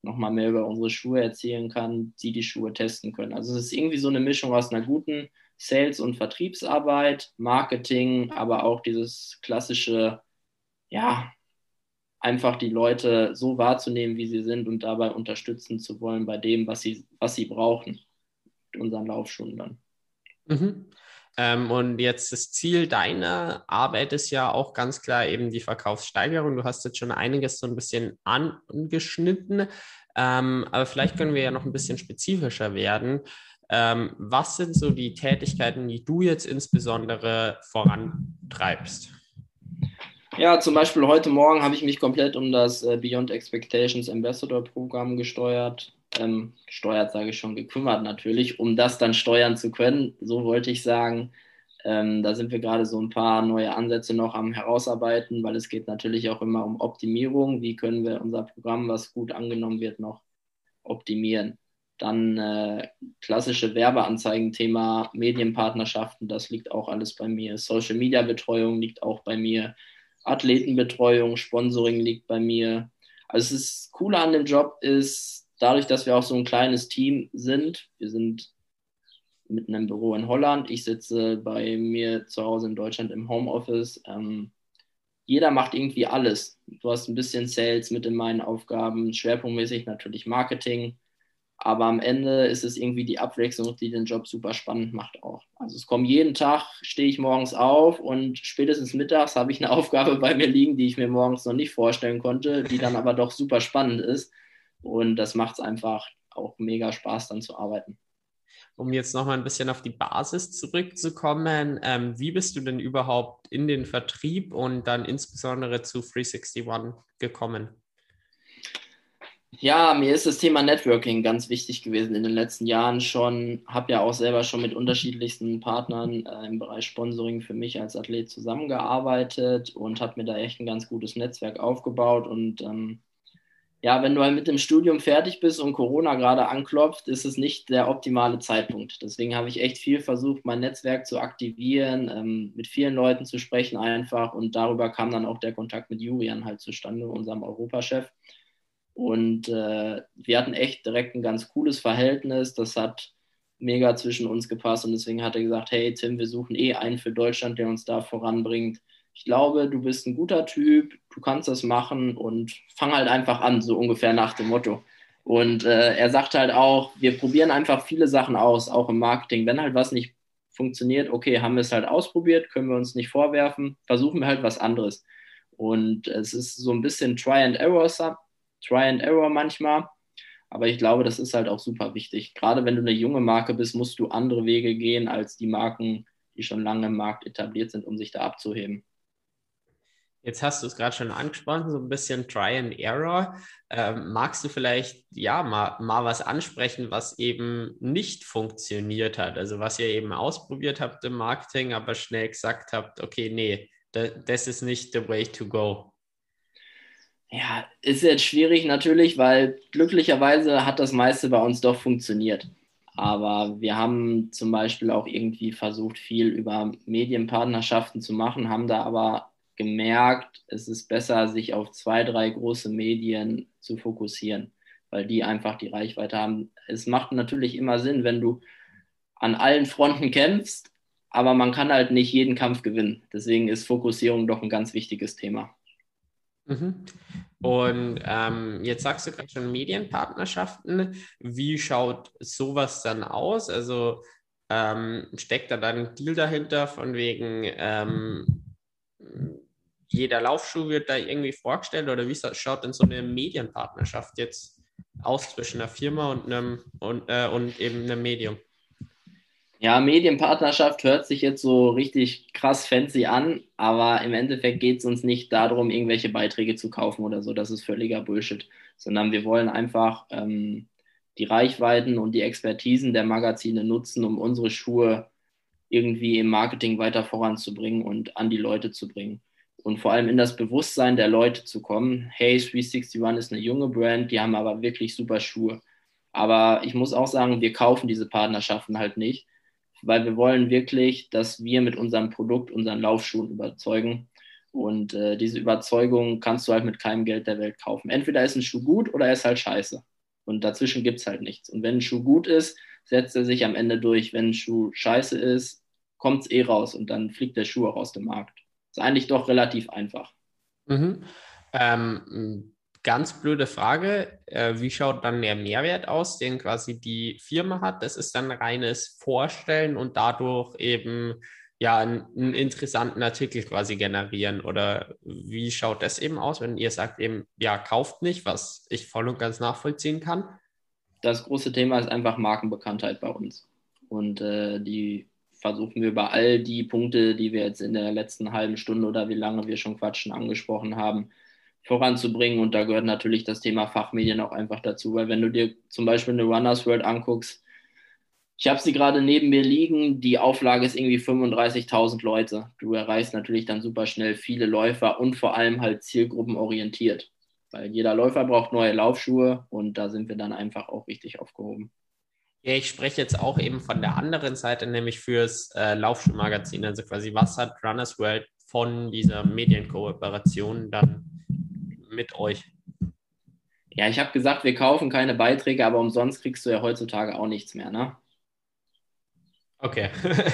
nochmal mehr über unsere Schuhe erzählen kann, sie die Schuhe testen können. Also es ist irgendwie so eine Mischung aus einer guten Sales- und Vertriebsarbeit, Marketing, aber auch dieses klassische, ja, einfach die Leute so wahrzunehmen, wie sie sind und dabei unterstützen zu wollen bei dem, was sie, was sie brauchen, mit unseren Laufschuhen dann. Mhm. Ähm, und jetzt das Ziel deiner Arbeit ist ja auch ganz klar eben die Verkaufssteigerung. Du hast jetzt schon einiges so ein bisschen angeschnitten, ähm, aber vielleicht können wir ja noch ein bisschen spezifischer werden. Ähm, was sind so die Tätigkeiten, die du jetzt insbesondere vorantreibst? Ja, zum Beispiel heute Morgen habe ich mich komplett um das äh, Beyond Expectations Ambassador Programm gesteuert. Ähm, gesteuert sage ich schon, gekümmert natürlich, um das dann steuern zu können. So wollte ich sagen. Ähm, da sind wir gerade so ein paar neue Ansätze noch am herausarbeiten, weil es geht natürlich auch immer um Optimierung. Wie können wir unser Programm, was gut angenommen wird, noch optimieren? Dann äh, klassische Werbeanzeigen, Thema Medienpartnerschaften, das liegt auch alles bei mir. Social Media Betreuung liegt auch bei mir. Athletenbetreuung, Sponsoring liegt bei mir. Also das Coole an dem Job ist, dadurch, dass wir auch so ein kleines Team sind, wir sind mit einem Büro in Holland, ich sitze bei mir zu Hause in Deutschland im Homeoffice. Ähm, jeder macht irgendwie alles. Du hast ein bisschen Sales mit in meinen Aufgaben, schwerpunktmäßig natürlich Marketing, aber am Ende ist es irgendwie die Abwechslung, die den Job super spannend macht auch. Also es kommt jeden Tag, stehe ich morgens auf und spätestens mittags habe ich eine Aufgabe bei mir liegen, die ich mir morgens noch nicht vorstellen konnte, die dann aber doch super spannend ist. Und das macht es einfach auch mega Spaß, dann zu arbeiten. Um jetzt nochmal ein bisschen auf die Basis zurückzukommen, ähm, wie bist du denn überhaupt in den Vertrieb und dann insbesondere zu 361 gekommen? Ja, mir ist das Thema Networking ganz wichtig gewesen in den letzten Jahren schon. Habe ja auch selber schon mit unterschiedlichsten Partnern äh, im Bereich Sponsoring für mich als Athlet zusammengearbeitet und habe mir da echt ein ganz gutes Netzwerk aufgebaut. Und ähm, ja, wenn du halt mit dem Studium fertig bist und Corona gerade anklopft, ist es nicht der optimale Zeitpunkt. Deswegen habe ich echt viel versucht, mein Netzwerk zu aktivieren, ähm, mit vielen Leuten zu sprechen einfach. Und darüber kam dann auch der Kontakt mit Julian halt zustande, unserem Europachef. Und äh, wir hatten echt direkt ein ganz cooles Verhältnis. Das hat mega zwischen uns gepasst. Und deswegen hat er gesagt, hey Tim, wir suchen eh einen für Deutschland, der uns da voranbringt. Ich glaube, du bist ein guter Typ, du kannst das machen und fang halt einfach an, so ungefähr nach dem Motto. Und äh, er sagt halt auch, wir probieren einfach viele Sachen aus, auch im Marketing. Wenn halt was nicht funktioniert, okay, haben wir es halt ausprobiert, können wir uns nicht vorwerfen, versuchen wir halt was anderes. Und es ist so ein bisschen Try and Error Try and Error manchmal. Aber ich glaube, das ist halt auch super wichtig. Gerade wenn du eine junge Marke bist, musst du andere Wege gehen als die Marken, die schon lange im Markt etabliert sind, um sich da abzuheben. Jetzt hast du es gerade schon angesprochen, so ein bisschen Try and Error. Ähm, magst du vielleicht ja mal, mal was ansprechen, was eben nicht funktioniert hat? Also was ihr eben ausprobiert habt im Marketing, aber schnell gesagt habt, okay, nee, das ist nicht the way to go. Ja, ist jetzt schwierig natürlich, weil glücklicherweise hat das meiste bei uns doch funktioniert. Aber wir haben zum Beispiel auch irgendwie versucht, viel über Medienpartnerschaften zu machen, haben da aber gemerkt, es ist besser, sich auf zwei, drei große Medien zu fokussieren, weil die einfach die Reichweite haben. Es macht natürlich immer Sinn, wenn du an allen Fronten kämpfst, aber man kann halt nicht jeden Kampf gewinnen. Deswegen ist Fokussierung doch ein ganz wichtiges Thema. Mhm. Und ähm, jetzt sagst du gerade schon Medienpartnerschaften. Wie schaut sowas dann aus? Also ähm, steckt da dann ein Deal dahinter von wegen ähm, jeder Laufschuh wird da irgendwie vorgestellt oder wie schaut denn so eine Medienpartnerschaft jetzt aus zwischen einer Firma und einem und, äh, und eben einem Medium? Ja, Medienpartnerschaft hört sich jetzt so richtig krass fancy an, aber im Endeffekt geht es uns nicht darum, irgendwelche Beiträge zu kaufen oder so. Das ist völliger Bullshit, sondern wir wollen einfach ähm, die Reichweiten und die Expertisen der Magazine nutzen, um unsere Schuhe irgendwie im Marketing weiter voranzubringen und an die Leute zu bringen. Und vor allem in das Bewusstsein der Leute zu kommen. Hey, 361 ist eine junge Brand, die haben aber wirklich super Schuhe. Aber ich muss auch sagen, wir kaufen diese Partnerschaften halt nicht, weil wir wollen wirklich, dass wir mit unserem Produkt, unseren Laufschuhen überzeugen. Und äh, diese Überzeugung kannst du halt mit keinem Geld der Welt kaufen. Entweder ist ein Schuh gut oder er ist halt scheiße. Und dazwischen gibt es halt nichts. Und wenn ein Schuh gut ist, setzt er sich am Ende durch. Wenn ein Schuh scheiße ist, kommt es eh raus und dann fliegt der Schuh auch aus dem Markt. Ist eigentlich doch relativ einfach. Mhm. Ähm, ganz blöde Frage. Äh, wie schaut dann der Mehrwert aus, den quasi die Firma hat? Das ist dann reines Vorstellen und dadurch eben ja einen, einen, interessanten Artikel quasi generieren. Oder wie schaut das eben aus, wenn ihr sagt eben, ja, kauft nicht, was ich voll und ganz nachvollziehen kann? Das große Thema ist einfach Markenbekanntheit bei uns. Und äh, die versuchen wir über all die Punkte, die wir jetzt in der letzten halben Stunde oder wie lange wir schon quatschen, angesprochen haben, voranzubringen. Und da gehört natürlich das Thema Fachmedien auch einfach dazu, weil wenn du dir zum Beispiel eine Runners World anguckst, ich habe sie gerade neben mir liegen, die Auflage ist irgendwie 35.000 Leute. Du erreichst natürlich dann super schnell viele Läufer und vor allem halt zielgruppenorientiert, weil jeder Läufer braucht neue Laufschuhe und da sind wir dann einfach auch richtig aufgehoben. Ja, ich spreche jetzt auch eben von der anderen Seite, nämlich fürs äh, Laufschuhmagazin. Also quasi, was hat Runners World von dieser Medienkooperation dann mit euch? Ja, ich habe gesagt, wir kaufen keine Beiträge, aber umsonst kriegst du ja heutzutage auch nichts mehr, ne? Okay.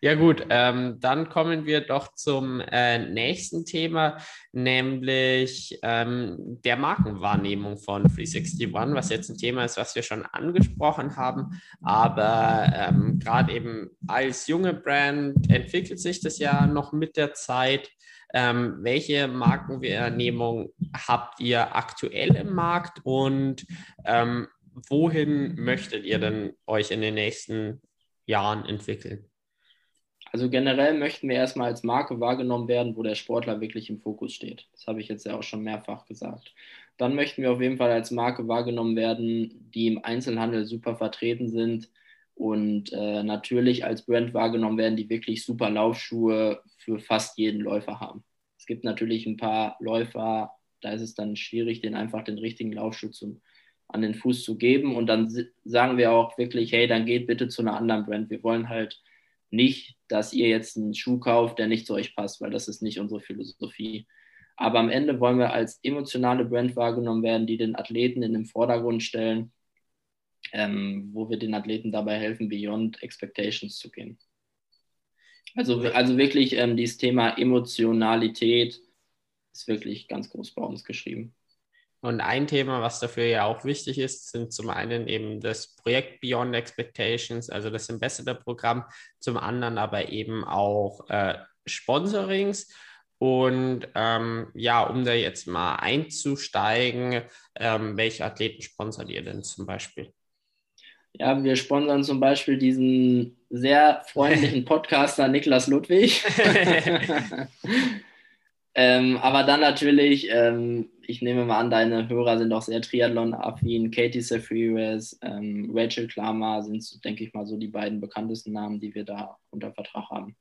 Ja gut, ähm, dann kommen wir doch zum äh, nächsten Thema, nämlich ähm, der Markenwahrnehmung von 361, was jetzt ein Thema ist, was wir schon angesprochen haben. Aber ähm, gerade eben als junge Brand entwickelt sich das ja noch mit der Zeit. Ähm, welche Markenwahrnehmung habt ihr aktuell im Markt und ähm, wohin möchtet ihr denn euch in den nächsten Jahren entwickeln? Also generell möchten wir erstmal als Marke wahrgenommen werden, wo der Sportler wirklich im Fokus steht. Das habe ich jetzt ja auch schon mehrfach gesagt. Dann möchten wir auf jeden Fall als Marke wahrgenommen werden, die im Einzelhandel super vertreten sind und äh, natürlich als Brand wahrgenommen werden, die wirklich super Laufschuhe für fast jeden Läufer haben. Es gibt natürlich ein paar Läufer, da ist es dann schwierig, den einfach den richtigen Laufschuh zum, an den Fuß zu geben. Und dann sagen wir auch wirklich, hey, dann geht bitte zu einer anderen Brand. Wir wollen halt nicht, dass ihr jetzt einen Schuh kauft, der nicht zu euch passt, weil das ist nicht unsere Philosophie. Aber am Ende wollen wir als emotionale Brand wahrgenommen werden, die den Athleten in den Vordergrund stellen, ähm, wo wir den Athleten dabei helfen, beyond expectations zu gehen. Also, also wirklich ähm, dieses Thema Emotionalität ist wirklich ganz groß bei uns geschrieben. Und ein Thema, was dafür ja auch wichtig ist, sind zum einen eben das Projekt Beyond Expectations, also das Ambassador-Programm, zum anderen aber eben auch äh, Sponsorings. Und ähm, ja, um da jetzt mal einzusteigen, ähm, welche Athleten sponsert ihr denn zum Beispiel? Ja, wir sponsern zum Beispiel diesen sehr freundlichen Podcaster Niklas Ludwig. ähm, aber dann natürlich ähm, ich nehme mal an, deine Hörer sind auch sehr Triathlon-affin. Katie Safiris, ähm, Rachel Klammer sind, denke ich mal, so die beiden bekanntesten Namen, die wir da unter Vertrag haben.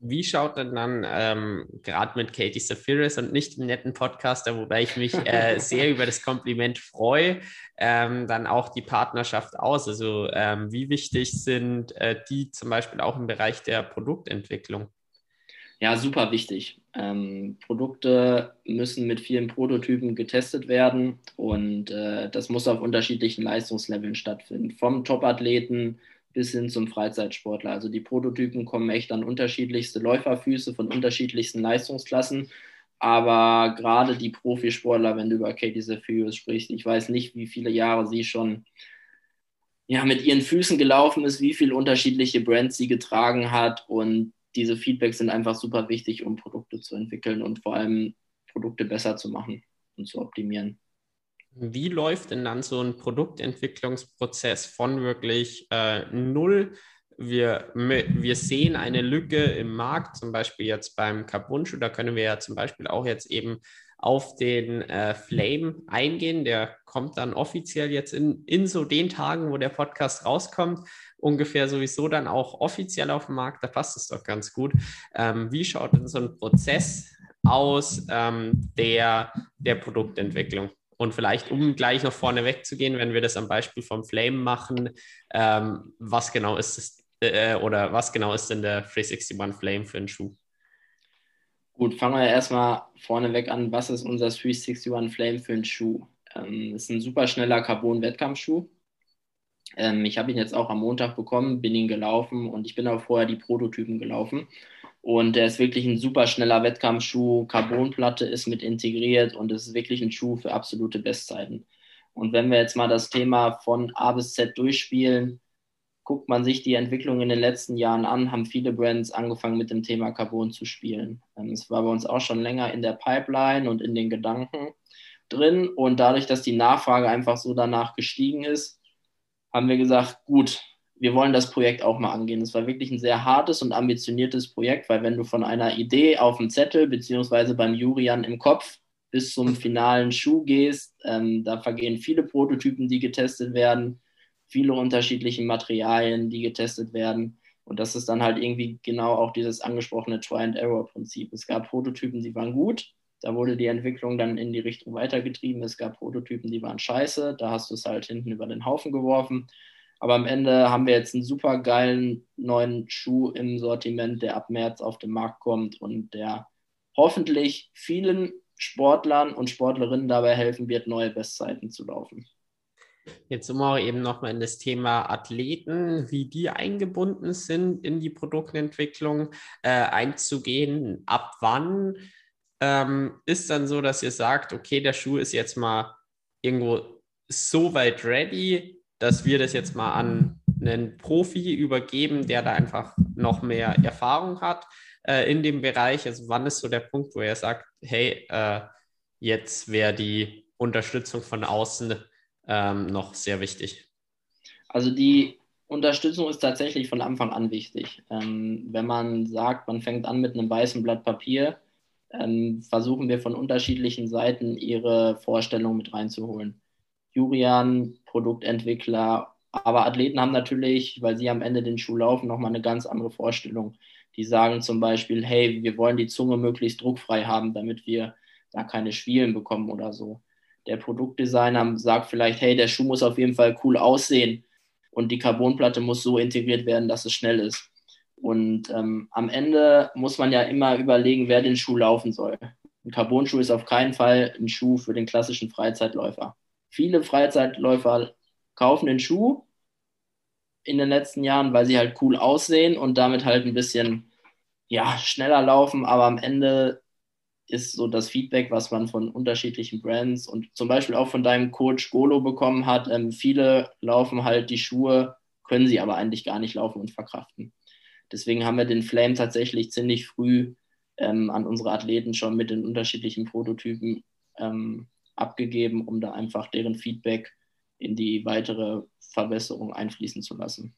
Wie schaut denn dann ähm, gerade mit Katie Safiris und nicht dem netten Podcaster, wobei ich mich äh, sehr über das Kompliment freue, ähm, dann auch die Partnerschaft aus? Also ähm, wie wichtig sind äh, die zum Beispiel auch im Bereich der Produktentwicklung? Ja, super wichtig. Ähm, Produkte müssen mit vielen Prototypen getestet werden und äh, das muss auf unterschiedlichen Leistungsleveln stattfinden. Vom Topathleten bis hin zum Freizeitsportler. Also die Prototypen kommen echt an unterschiedlichste Läuferfüße von unterschiedlichsten Leistungsklassen. Aber gerade die Profisportler, wenn du über Katie Zephyrius sprichst, ich weiß nicht, wie viele Jahre sie schon ja, mit ihren Füßen gelaufen ist, wie viele unterschiedliche Brands sie getragen hat und diese Feedbacks sind einfach super wichtig, um Produkte zu entwickeln und vor allem Produkte besser zu machen und zu optimieren. Wie läuft denn dann so ein Produktentwicklungsprozess von wirklich äh, null? Wir, wir sehen eine Lücke im Markt, zum Beispiel jetzt beim Carbon-Schuh, da können wir ja zum Beispiel auch jetzt eben auf den äh, Flame eingehen. Der kommt dann offiziell jetzt in, in so den Tagen, wo der Podcast rauskommt, ungefähr sowieso dann auch offiziell auf dem Markt. Da passt es doch ganz gut. Ähm, wie schaut denn so ein Prozess aus ähm, der, der Produktentwicklung? Und vielleicht, um gleich noch vorne wegzugehen, wenn wir das am Beispiel vom Flame machen, ähm, was genau ist es äh, oder was genau ist denn der 361 Flame für einen Schuh? Gut, fangen wir erstmal vorneweg an. Was ist unser 361 Flame für einen Schuh? Ähm, ist ein super schneller Carbon-Wettkampfschuh. Ähm, ich habe ihn jetzt auch am Montag bekommen, bin ihn gelaufen und ich bin auch vorher die Prototypen gelaufen. Und der ist wirklich ein super schneller Wettkampfschuh. Carbonplatte ist mit integriert und es ist wirklich ein Schuh für absolute Bestzeiten. Und wenn wir jetzt mal das Thema von A bis Z durchspielen, guckt man sich die Entwicklung in den letzten Jahren an, haben viele Brands angefangen mit dem Thema Carbon zu spielen. Ähm, es war bei uns auch schon länger in der Pipeline und in den Gedanken drin. Und dadurch, dass die Nachfrage einfach so danach gestiegen ist, haben wir gesagt, gut, wir wollen das Projekt auch mal angehen. Es war wirklich ein sehr hartes und ambitioniertes Projekt, weil wenn du von einer Idee auf dem Zettel beziehungsweise beim Jurian im Kopf bis zum finalen Schuh gehst, ähm, da vergehen viele Prototypen, die getestet werden, viele unterschiedliche Materialien, die getestet werden. Und das ist dann halt irgendwie genau auch dieses angesprochene Try-and-Error-Prinzip. Es gab Prototypen, die waren gut, da wurde die Entwicklung dann in die Richtung weitergetrieben. Es gab Prototypen, die waren scheiße, da hast du es halt hinten über den Haufen geworfen. Aber am Ende haben wir jetzt einen super geilen neuen Schuh im Sortiment, der ab März auf den Markt kommt und der hoffentlich vielen Sportlern und Sportlerinnen dabei helfen wird, neue Bestzeiten zu laufen. Jetzt sind wir eben nochmal in das Thema Athleten, wie die eingebunden sind in die Produktentwicklung äh, einzugehen. Ab wann ähm, ist dann so, dass ihr sagt, okay, der Schuh ist jetzt mal irgendwo so weit ready, dass wir das jetzt mal an einen Profi übergeben, der da einfach noch mehr Erfahrung hat äh, in dem Bereich. Also wann ist so der Punkt, wo er sagt, hey, äh, jetzt wäre die Unterstützung von außen ähm, noch sehr wichtig? Also die Unterstützung ist tatsächlich von Anfang an wichtig. Ähm, wenn man sagt, man fängt an mit einem weißen Blatt Papier, ähm, versuchen wir von unterschiedlichen Seiten ihre Vorstellung mit reinzuholen. Jurian, Produktentwickler, aber Athleten haben natürlich, weil sie am Ende den Schuh laufen, nochmal eine ganz andere Vorstellung. Die sagen zum Beispiel, hey, wir wollen die Zunge möglichst druckfrei haben, damit wir da keine Schwielen bekommen oder so. Der Produktdesigner sagt vielleicht, hey, der Schuh muss auf jeden Fall cool aussehen und die Carbonplatte muss so integriert werden, dass es schnell ist. Und ähm, am Ende muss man ja immer überlegen, wer den Schuh laufen soll. Ein Carbonschuh ist auf keinen Fall ein Schuh für den klassischen Freizeitläufer. Viele Freizeitläufer kaufen den Schuh in den letzten Jahren, weil sie halt cool aussehen und damit halt ein bisschen ja, schneller laufen, aber am Ende ist so das Feedback, was man von unterschiedlichen Brands und zum Beispiel auch von deinem Coach Golo bekommen hat. Ähm, viele laufen halt die Schuhe, können sie aber eigentlich gar nicht laufen und verkraften. Deswegen haben wir den Flame tatsächlich ziemlich früh ähm, an unsere Athleten schon mit den unterschiedlichen Prototypen ähm, abgegeben, um da einfach deren Feedback in die weitere Verbesserung einfließen zu lassen.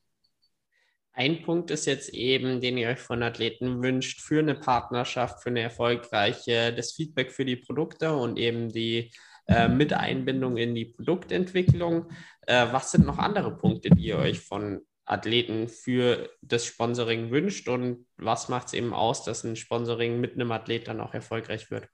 Ein Punkt ist jetzt eben, den ihr euch von Athleten wünscht, für eine Partnerschaft, für eine erfolgreiche, das Feedback für die Produkte und eben die äh, Miteinbindung in die Produktentwicklung. Äh, was sind noch andere Punkte, die ihr euch von Athleten für das Sponsoring wünscht und was macht es eben aus, dass ein Sponsoring mit einem Athlet dann auch erfolgreich wird?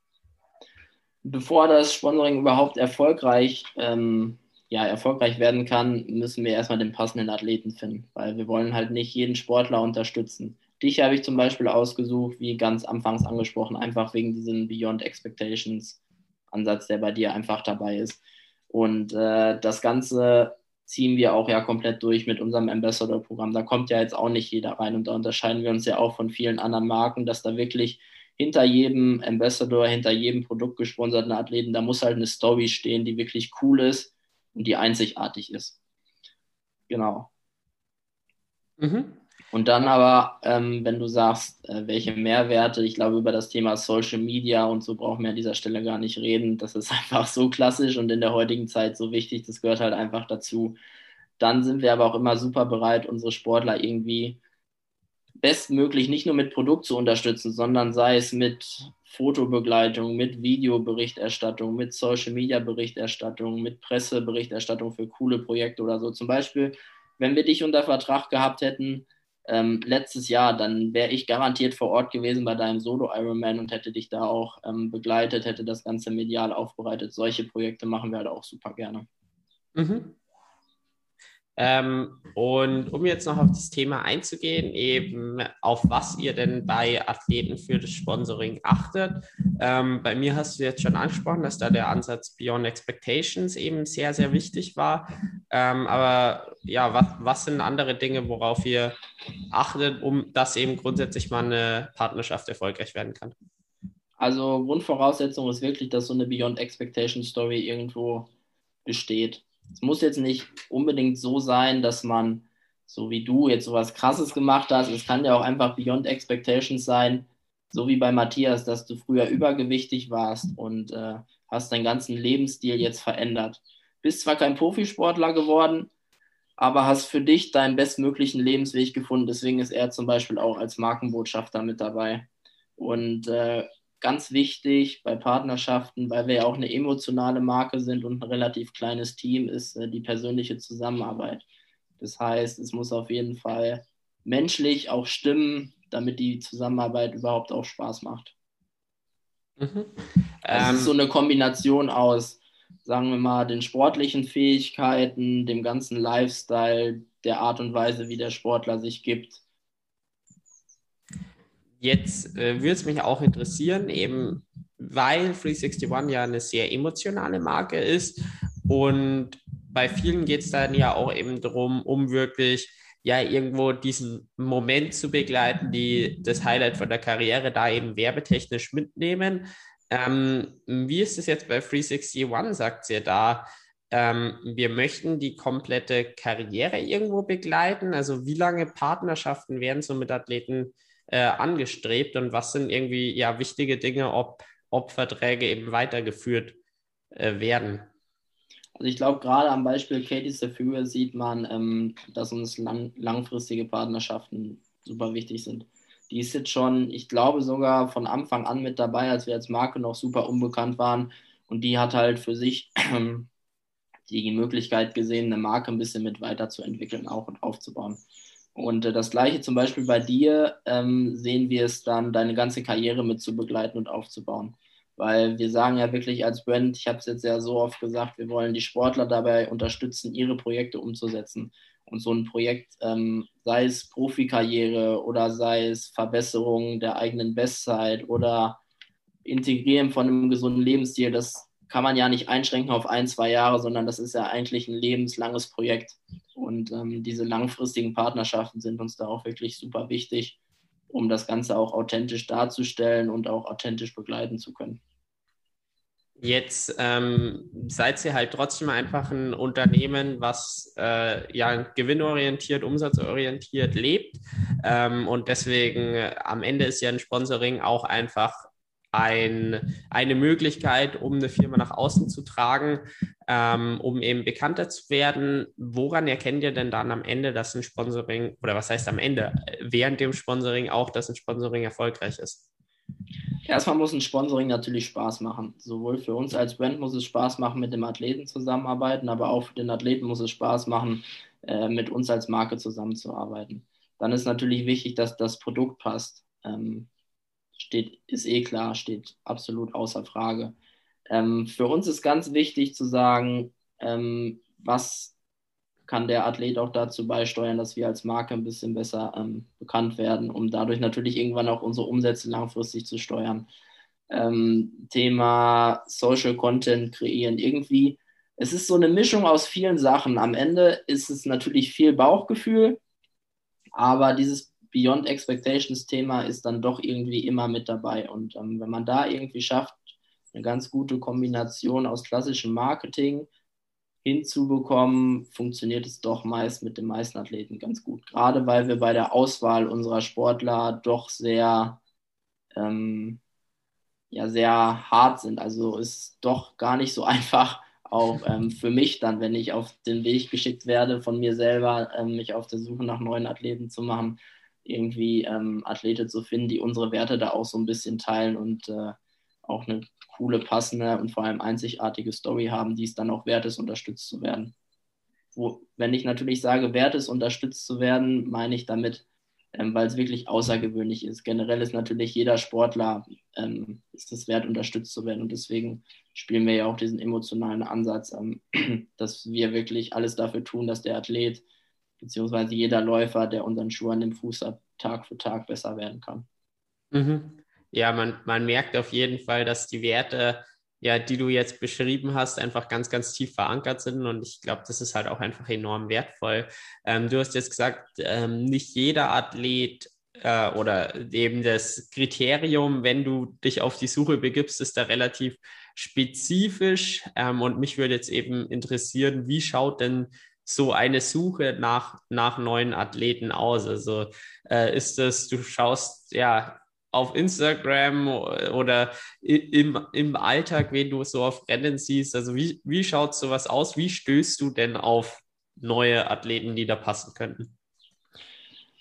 Bevor das Sponsoring überhaupt erfolgreich, ähm, ja, erfolgreich werden kann, müssen wir erstmal den passenden Athleten finden, weil wir wollen halt nicht jeden Sportler unterstützen. Dich habe ich zum Beispiel ausgesucht, wie ganz anfangs angesprochen, einfach wegen diesem Beyond Expectations Ansatz, der bei dir einfach dabei ist. Und äh, das Ganze ziehen wir auch ja komplett durch mit unserem Ambassador-Programm. Da kommt ja jetzt auch nicht jeder rein und da unterscheiden wir uns ja auch von vielen anderen Marken, dass da wirklich hinter jedem Ambassador, hinter jedem produktgesponserten Athleten, da muss halt eine Story stehen, die wirklich cool ist und die einzigartig ist. Genau. Mhm. Und dann aber, ähm, wenn du sagst, äh, welche Mehrwerte, ich glaube, über das Thema Social Media und so brauchen wir an dieser Stelle gar nicht reden. Das ist einfach so klassisch und in der heutigen Zeit so wichtig. Das gehört halt einfach dazu. Dann sind wir aber auch immer super bereit, unsere Sportler irgendwie bestmöglich nicht nur mit Produkt zu unterstützen, sondern sei es mit Fotobegleitung, mit Videoberichterstattung, mit Social Media Berichterstattung, mit Presseberichterstattung für coole Projekte oder so. Zum Beispiel, wenn wir dich unter Vertrag gehabt hätten ähm, letztes Jahr, dann wäre ich garantiert vor Ort gewesen bei deinem Solo Ironman und hätte dich da auch ähm, begleitet, hätte das Ganze medial aufbereitet. Solche Projekte machen wir halt auch super gerne. Mhm. Ähm, und um jetzt noch auf das Thema einzugehen, eben auf was ihr denn bei Athleten für das Sponsoring achtet. Ähm, bei mir hast du jetzt schon angesprochen, dass da der Ansatz Beyond Expectations eben sehr, sehr wichtig war. Ähm, aber ja, was, was sind andere Dinge, worauf ihr achtet, um dass eben grundsätzlich mal eine Partnerschaft erfolgreich werden kann? Also Grundvoraussetzung ist wirklich, dass so eine Beyond Expectations Story irgendwo besteht. Es muss jetzt nicht unbedingt so sein, dass man, so wie du, jetzt sowas Krasses gemacht hast. Es kann ja auch einfach Beyond Expectations sein, so wie bei Matthias, dass du früher übergewichtig warst und äh, hast deinen ganzen Lebensstil jetzt verändert. Bist zwar kein Profisportler geworden, aber hast für dich deinen bestmöglichen Lebensweg gefunden. Deswegen ist er zum Beispiel auch als Markenbotschafter mit dabei. Und äh, ganz wichtig bei Partnerschaften, weil wir ja auch eine emotionale Marke sind und ein relativ kleines Team, ist äh, die persönliche Zusammenarbeit. Das heißt, es muss auf jeden Fall menschlich auch stimmen, damit die Zusammenarbeit überhaupt auch Spaß macht. Mhm. Es ähm, ist so eine Kombination aus, sagen wir mal, den sportlichen Fähigkeiten, dem ganzen Lifestyle, der Art und Weise, wie der Sportler sich gibt Jetzt äh, würde es mich auch interessieren, eben weil 361 ja eine sehr emotionale Marke ist und bei vielen geht es dann ja auch eben darum, um wirklich ja irgendwo diesen Moment zu begleiten, die das Highlight von der Karriere da eben werbetechnisch mitnehmen. Ähm, wie ist es jetzt bei 361? Sagt ihr da, ähm, wir möchten die komplette Karriere irgendwo begleiten? Also wie lange Partnerschaften werden so mit Athleten äh, angestrebt und was sind irgendwie ja wichtige Dinge, ob, ob Verträge eben weitergeführt äh, werden? Also ich glaube, gerade am Beispiel Katie's dafür sieht man, ähm, dass uns lang, langfristige Partnerschaften super wichtig sind. Die ist jetzt schon, ich glaube, sogar von Anfang an mit dabei, als wir als Marke noch super unbekannt waren. Und die hat halt für sich die Möglichkeit gesehen, eine Marke ein bisschen mit weiterzuentwickeln auch und aufzubauen. Und äh, das gleiche zum Beispiel bei dir ähm, sehen wir es dann, deine ganze Karriere mit zu begleiten und aufzubauen. Weil wir sagen ja wirklich als Brand, ich habe es jetzt ja so oft gesagt, wir wollen die Sportler dabei unterstützen, ihre Projekte umzusetzen. Und so ein Projekt, ähm, sei es Profikarriere oder sei es Verbesserung der eigenen Bestzeit oder Integrieren von einem gesunden Lebensstil, das kann man ja nicht einschränken auf ein, zwei Jahre, sondern das ist ja eigentlich ein lebenslanges Projekt. Und ähm, diese langfristigen Partnerschaften sind uns da auch wirklich super wichtig, um das Ganze auch authentisch darzustellen und auch authentisch begleiten zu können. Jetzt ähm, seid ihr halt trotzdem einfach ein Unternehmen, was äh, ja gewinnorientiert, umsatzorientiert lebt. Ähm, und deswegen äh, am Ende ist ja ein Sponsoring auch einfach ein, eine Möglichkeit, um eine Firma nach außen zu tragen, ähm, um eben bekannter zu werden. Woran erkennt ihr denn dann am Ende, dass ein Sponsoring, oder was heißt am Ende, während dem Sponsoring auch, dass ein Sponsoring erfolgreich ist? Erstmal muss ein Sponsoring natürlich Spaß machen. Sowohl für uns als Brand muss es Spaß machen, mit dem Athleten zusammenarbeiten, aber auch für den Athleten muss es Spaß machen, äh, mit uns als Marke zusammenzuarbeiten. Dann ist natürlich wichtig, dass das Produkt passt. Ähm, steht, ist eh klar, steht absolut außer Frage. Ähm, für uns ist ganz wichtig zu sagen, ähm, was kann der Athlet auch dazu beisteuern, dass wir als Marke ein bisschen besser ähm, bekannt werden, um dadurch natürlich irgendwann auch unsere Umsätze langfristig zu steuern. Ähm, Thema Social Content kreieren. Irgendwie, es ist so eine Mischung aus vielen Sachen. Am Ende ist es natürlich viel Bauchgefühl, aber dieses Beyond Expectations Thema ist dann doch irgendwie immer mit dabei. Und ähm, wenn man da irgendwie schafft, eine ganz gute Kombination aus klassischem Marketing hinzubekommen, funktioniert es doch meist mit den meisten Athleten ganz gut. Gerade weil wir bei der Auswahl unserer Sportler doch sehr, ähm, ja, sehr hart sind. Also ist doch gar nicht so einfach, auch ähm, für mich dann, wenn ich auf den Weg geschickt werde von mir selber, ähm, mich auf der Suche nach neuen Athleten zu machen, irgendwie ähm, Athleten zu finden, die unsere Werte da auch so ein bisschen teilen und äh, auch eine coole, passende und vor allem einzigartige Story haben, die es dann auch wert ist, unterstützt zu werden. Wo, wenn ich natürlich sage, wert ist, unterstützt zu werden, meine ich damit, ähm, weil es wirklich außergewöhnlich ist. Generell ist natürlich jeder Sportler, ähm, ist es wert, unterstützt zu werden. Und deswegen spielen wir ja auch diesen emotionalen Ansatz, ähm, dass wir wirklich alles dafür tun, dass der Athlet beziehungsweise jeder Läufer, der unseren Schuh an dem Fuß hat, Tag für Tag besser werden kann. Mhm. Ja, man, man merkt auf jeden Fall, dass die Werte, ja, die du jetzt beschrieben hast, einfach ganz, ganz tief verankert sind. Und ich glaube, das ist halt auch einfach enorm wertvoll. Ähm, du hast jetzt gesagt, ähm, nicht jeder Athlet äh, oder eben das Kriterium, wenn du dich auf die Suche begibst, ist da relativ spezifisch. Ähm, und mich würde jetzt eben interessieren, wie schaut denn so eine Suche nach, nach neuen Athleten aus? Also äh, ist es, du schaust ja auf Instagram oder im, im Alltag, wenn du so auf Rennen siehst? Also wie, wie schaut sowas aus? Wie stößt du denn auf neue Athleten, die da passen könnten?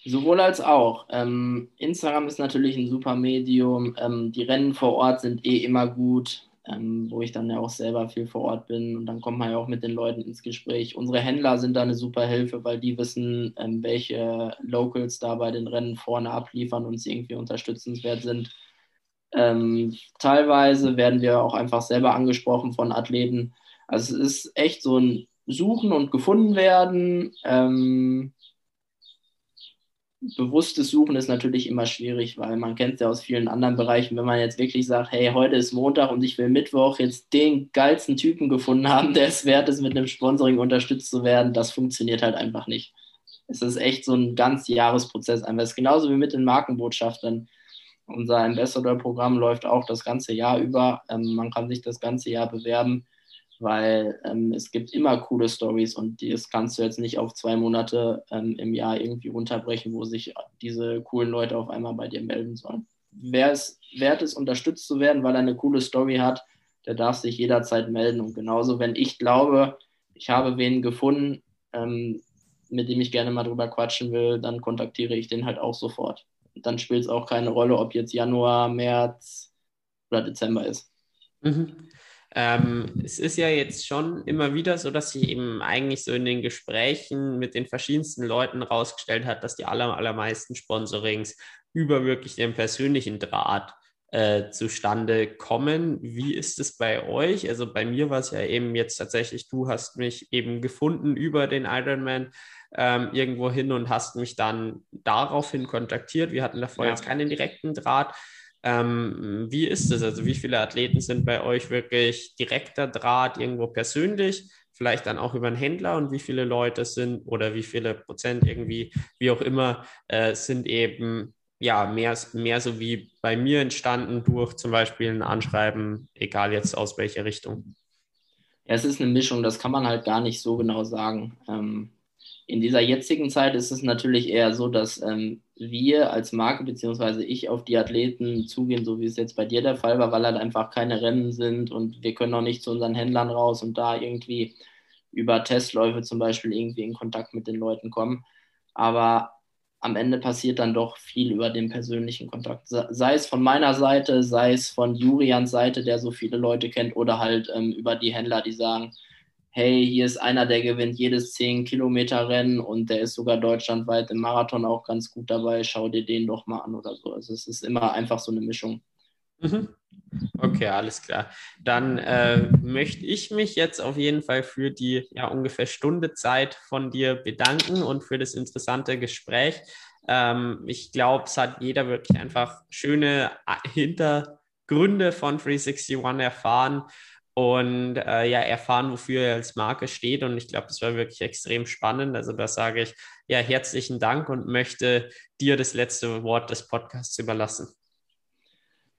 Sowohl als auch. Ähm, Instagram ist natürlich ein super Medium. Ähm, die Rennen vor Ort sind eh immer gut ähm, wo ich dann ja auch selber viel vor Ort bin und dann kommt man ja auch mit den Leuten ins Gespräch. Unsere Händler sind da eine super Hilfe, weil die wissen, ähm, welche Locals da bei den Rennen vorne abliefern und sie irgendwie unterstützenswert sind. Ähm, teilweise werden wir auch einfach selber angesprochen von Athleten. Also es ist echt so ein Suchen und gefunden werden. Ähm, bewusstes Suchen ist natürlich immer schwierig, weil man kennt es ja aus vielen anderen Bereichen, wenn man jetzt wirklich sagt, hey, heute ist Montag und ich will Mittwoch jetzt den geilsten Typen gefunden haben, der es wert ist, mit einem Sponsoring unterstützt zu werden, das funktioniert halt einfach nicht. Es ist echt so ein ganz Jahresprozess. Es ist genauso wie mit den Markenbotschaftern. Unser Ambassador-Programm läuft auch das ganze Jahr über. Ähm, man kann sich das ganze Jahr bewerben weil ähm, es gibt immer coole Stories und das kannst du jetzt nicht auf zwei Monate ähm, im Jahr irgendwie runterbrechen, wo sich diese coolen Leute auf einmal bei dir melden sollen. Wer es wert ist, unterstützt zu werden, weil er eine coole Story hat, der darf sich jederzeit melden. Und genauso, wenn ich glaube, ich habe wen gefunden, ähm, mit dem ich gerne mal drüber quatschen will, dann kontaktiere ich den halt auch sofort. Dann spielt es auch keine Rolle, ob jetzt Januar, März oder Dezember ist. Mhm. Ähm, es ist ja jetzt schon immer wieder so, dass sich eben eigentlich so in den Gesprächen mit den verschiedensten Leuten rausgestellt hat, dass die aller, allermeisten Sponsorings über wirklich den persönlichen Draht äh, zustande kommen. Wie ist es bei euch? Also bei mir war es ja eben jetzt tatsächlich, du hast mich eben gefunden über den Ironman ähm, irgendwo hin und hast mich dann daraufhin kontaktiert. Wir hatten davor ja. jetzt keinen direkten Draht. Ähm, wie ist es? Also wie viele Athleten sind bei euch wirklich direkter Draht irgendwo persönlich? Vielleicht dann auch über einen Händler und wie viele Leute sind oder wie viele Prozent irgendwie, wie auch immer, äh, sind eben ja mehr, mehr so wie bei mir entstanden durch zum Beispiel ein Anschreiben, egal jetzt aus welcher Richtung. Ja, es ist eine Mischung, das kann man halt gar nicht so genau sagen. Ähm, in dieser jetzigen Zeit ist es natürlich eher so, dass ähm, wir als Marke beziehungsweise ich auf die Athleten zugehen, so wie es jetzt bei dir der Fall war, weil halt einfach keine Rennen sind und wir können auch nicht zu unseren Händlern raus und da irgendwie über Testläufe zum Beispiel irgendwie in Kontakt mit den Leuten kommen. Aber am Ende passiert dann doch viel über den persönlichen Kontakt. Sei es von meiner Seite, sei es von Jurians Seite, der so viele Leute kennt, oder halt ähm, über die Händler, die sagen, hey, hier ist einer, der gewinnt jedes 10 Kilometer Rennen und der ist sogar deutschlandweit im Marathon auch ganz gut dabei, schau dir den doch mal an oder so. Also es ist immer einfach so eine Mischung. Mhm. Okay, alles klar. Dann äh, möchte ich mich jetzt auf jeden Fall für die ja, ungefähr Stunde Zeit von dir bedanken und für das interessante Gespräch. Ähm, ich glaube, es hat jeder wirklich einfach schöne äh, Hintergründe von 361 erfahren und äh, ja, erfahren, wofür er als Marke steht. Und ich glaube, das war wirklich extrem spannend. Also da sage ich ja herzlichen Dank und möchte dir das letzte Wort des Podcasts überlassen.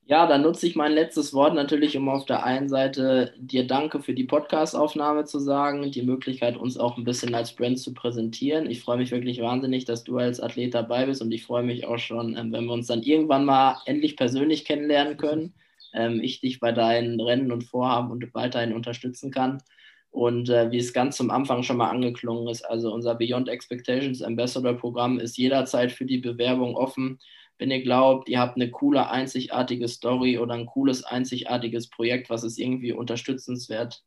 Ja, dann nutze ich mein letztes Wort natürlich, um auf der einen Seite dir Danke für die Podcast-Aufnahme zu sagen, die Möglichkeit, uns auch ein bisschen als Brand zu präsentieren. Ich freue mich wirklich wahnsinnig, dass du als Athlet dabei bist und ich freue mich auch schon, ähm, wenn wir uns dann irgendwann mal endlich persönlich kennenlernen können ähm, ich dich bei deinen Rennen und Vorhaben und weiterhin unterstützen kann. Und äh, wie es ganz zum Anfang schon mal angeklungen ist, also unser Beyond Expectations Ambassador Programm ist jederzeit für die Bewerbung offen. Wenn ihr glaubt, ihr habt eine coole, einzigartige Story oder ein cooles, einzigartiges Projekt, was es irgendwie unterstützenswert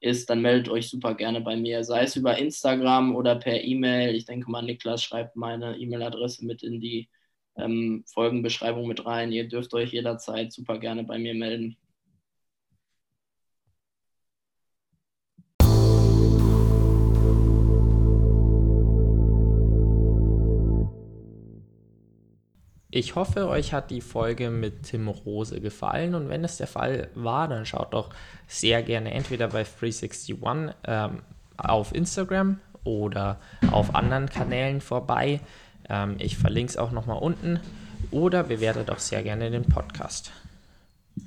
ist, dann meldet euch super gerne bei mir, sei es über Instagram oder per E-Mail. Ich denke mal, Niklas schreibt meine E-Mail-Adresse mit in die ähm, Folgenbeschreibung mit rein. Ihr dürft euch jederzeit super gerne bei mir melden. Ich hoffe, euch hat die Folge mit Tim Rose gefallen und wenn es der Fall war, dann schaut doch sehr gerne entweder bei 361 ähm, auf Instagram oder auf anderen Kanälen vorbei. Ähm, ich verlinke es auch nochmal unten oder bewertet auch sehr gerne den Podcast.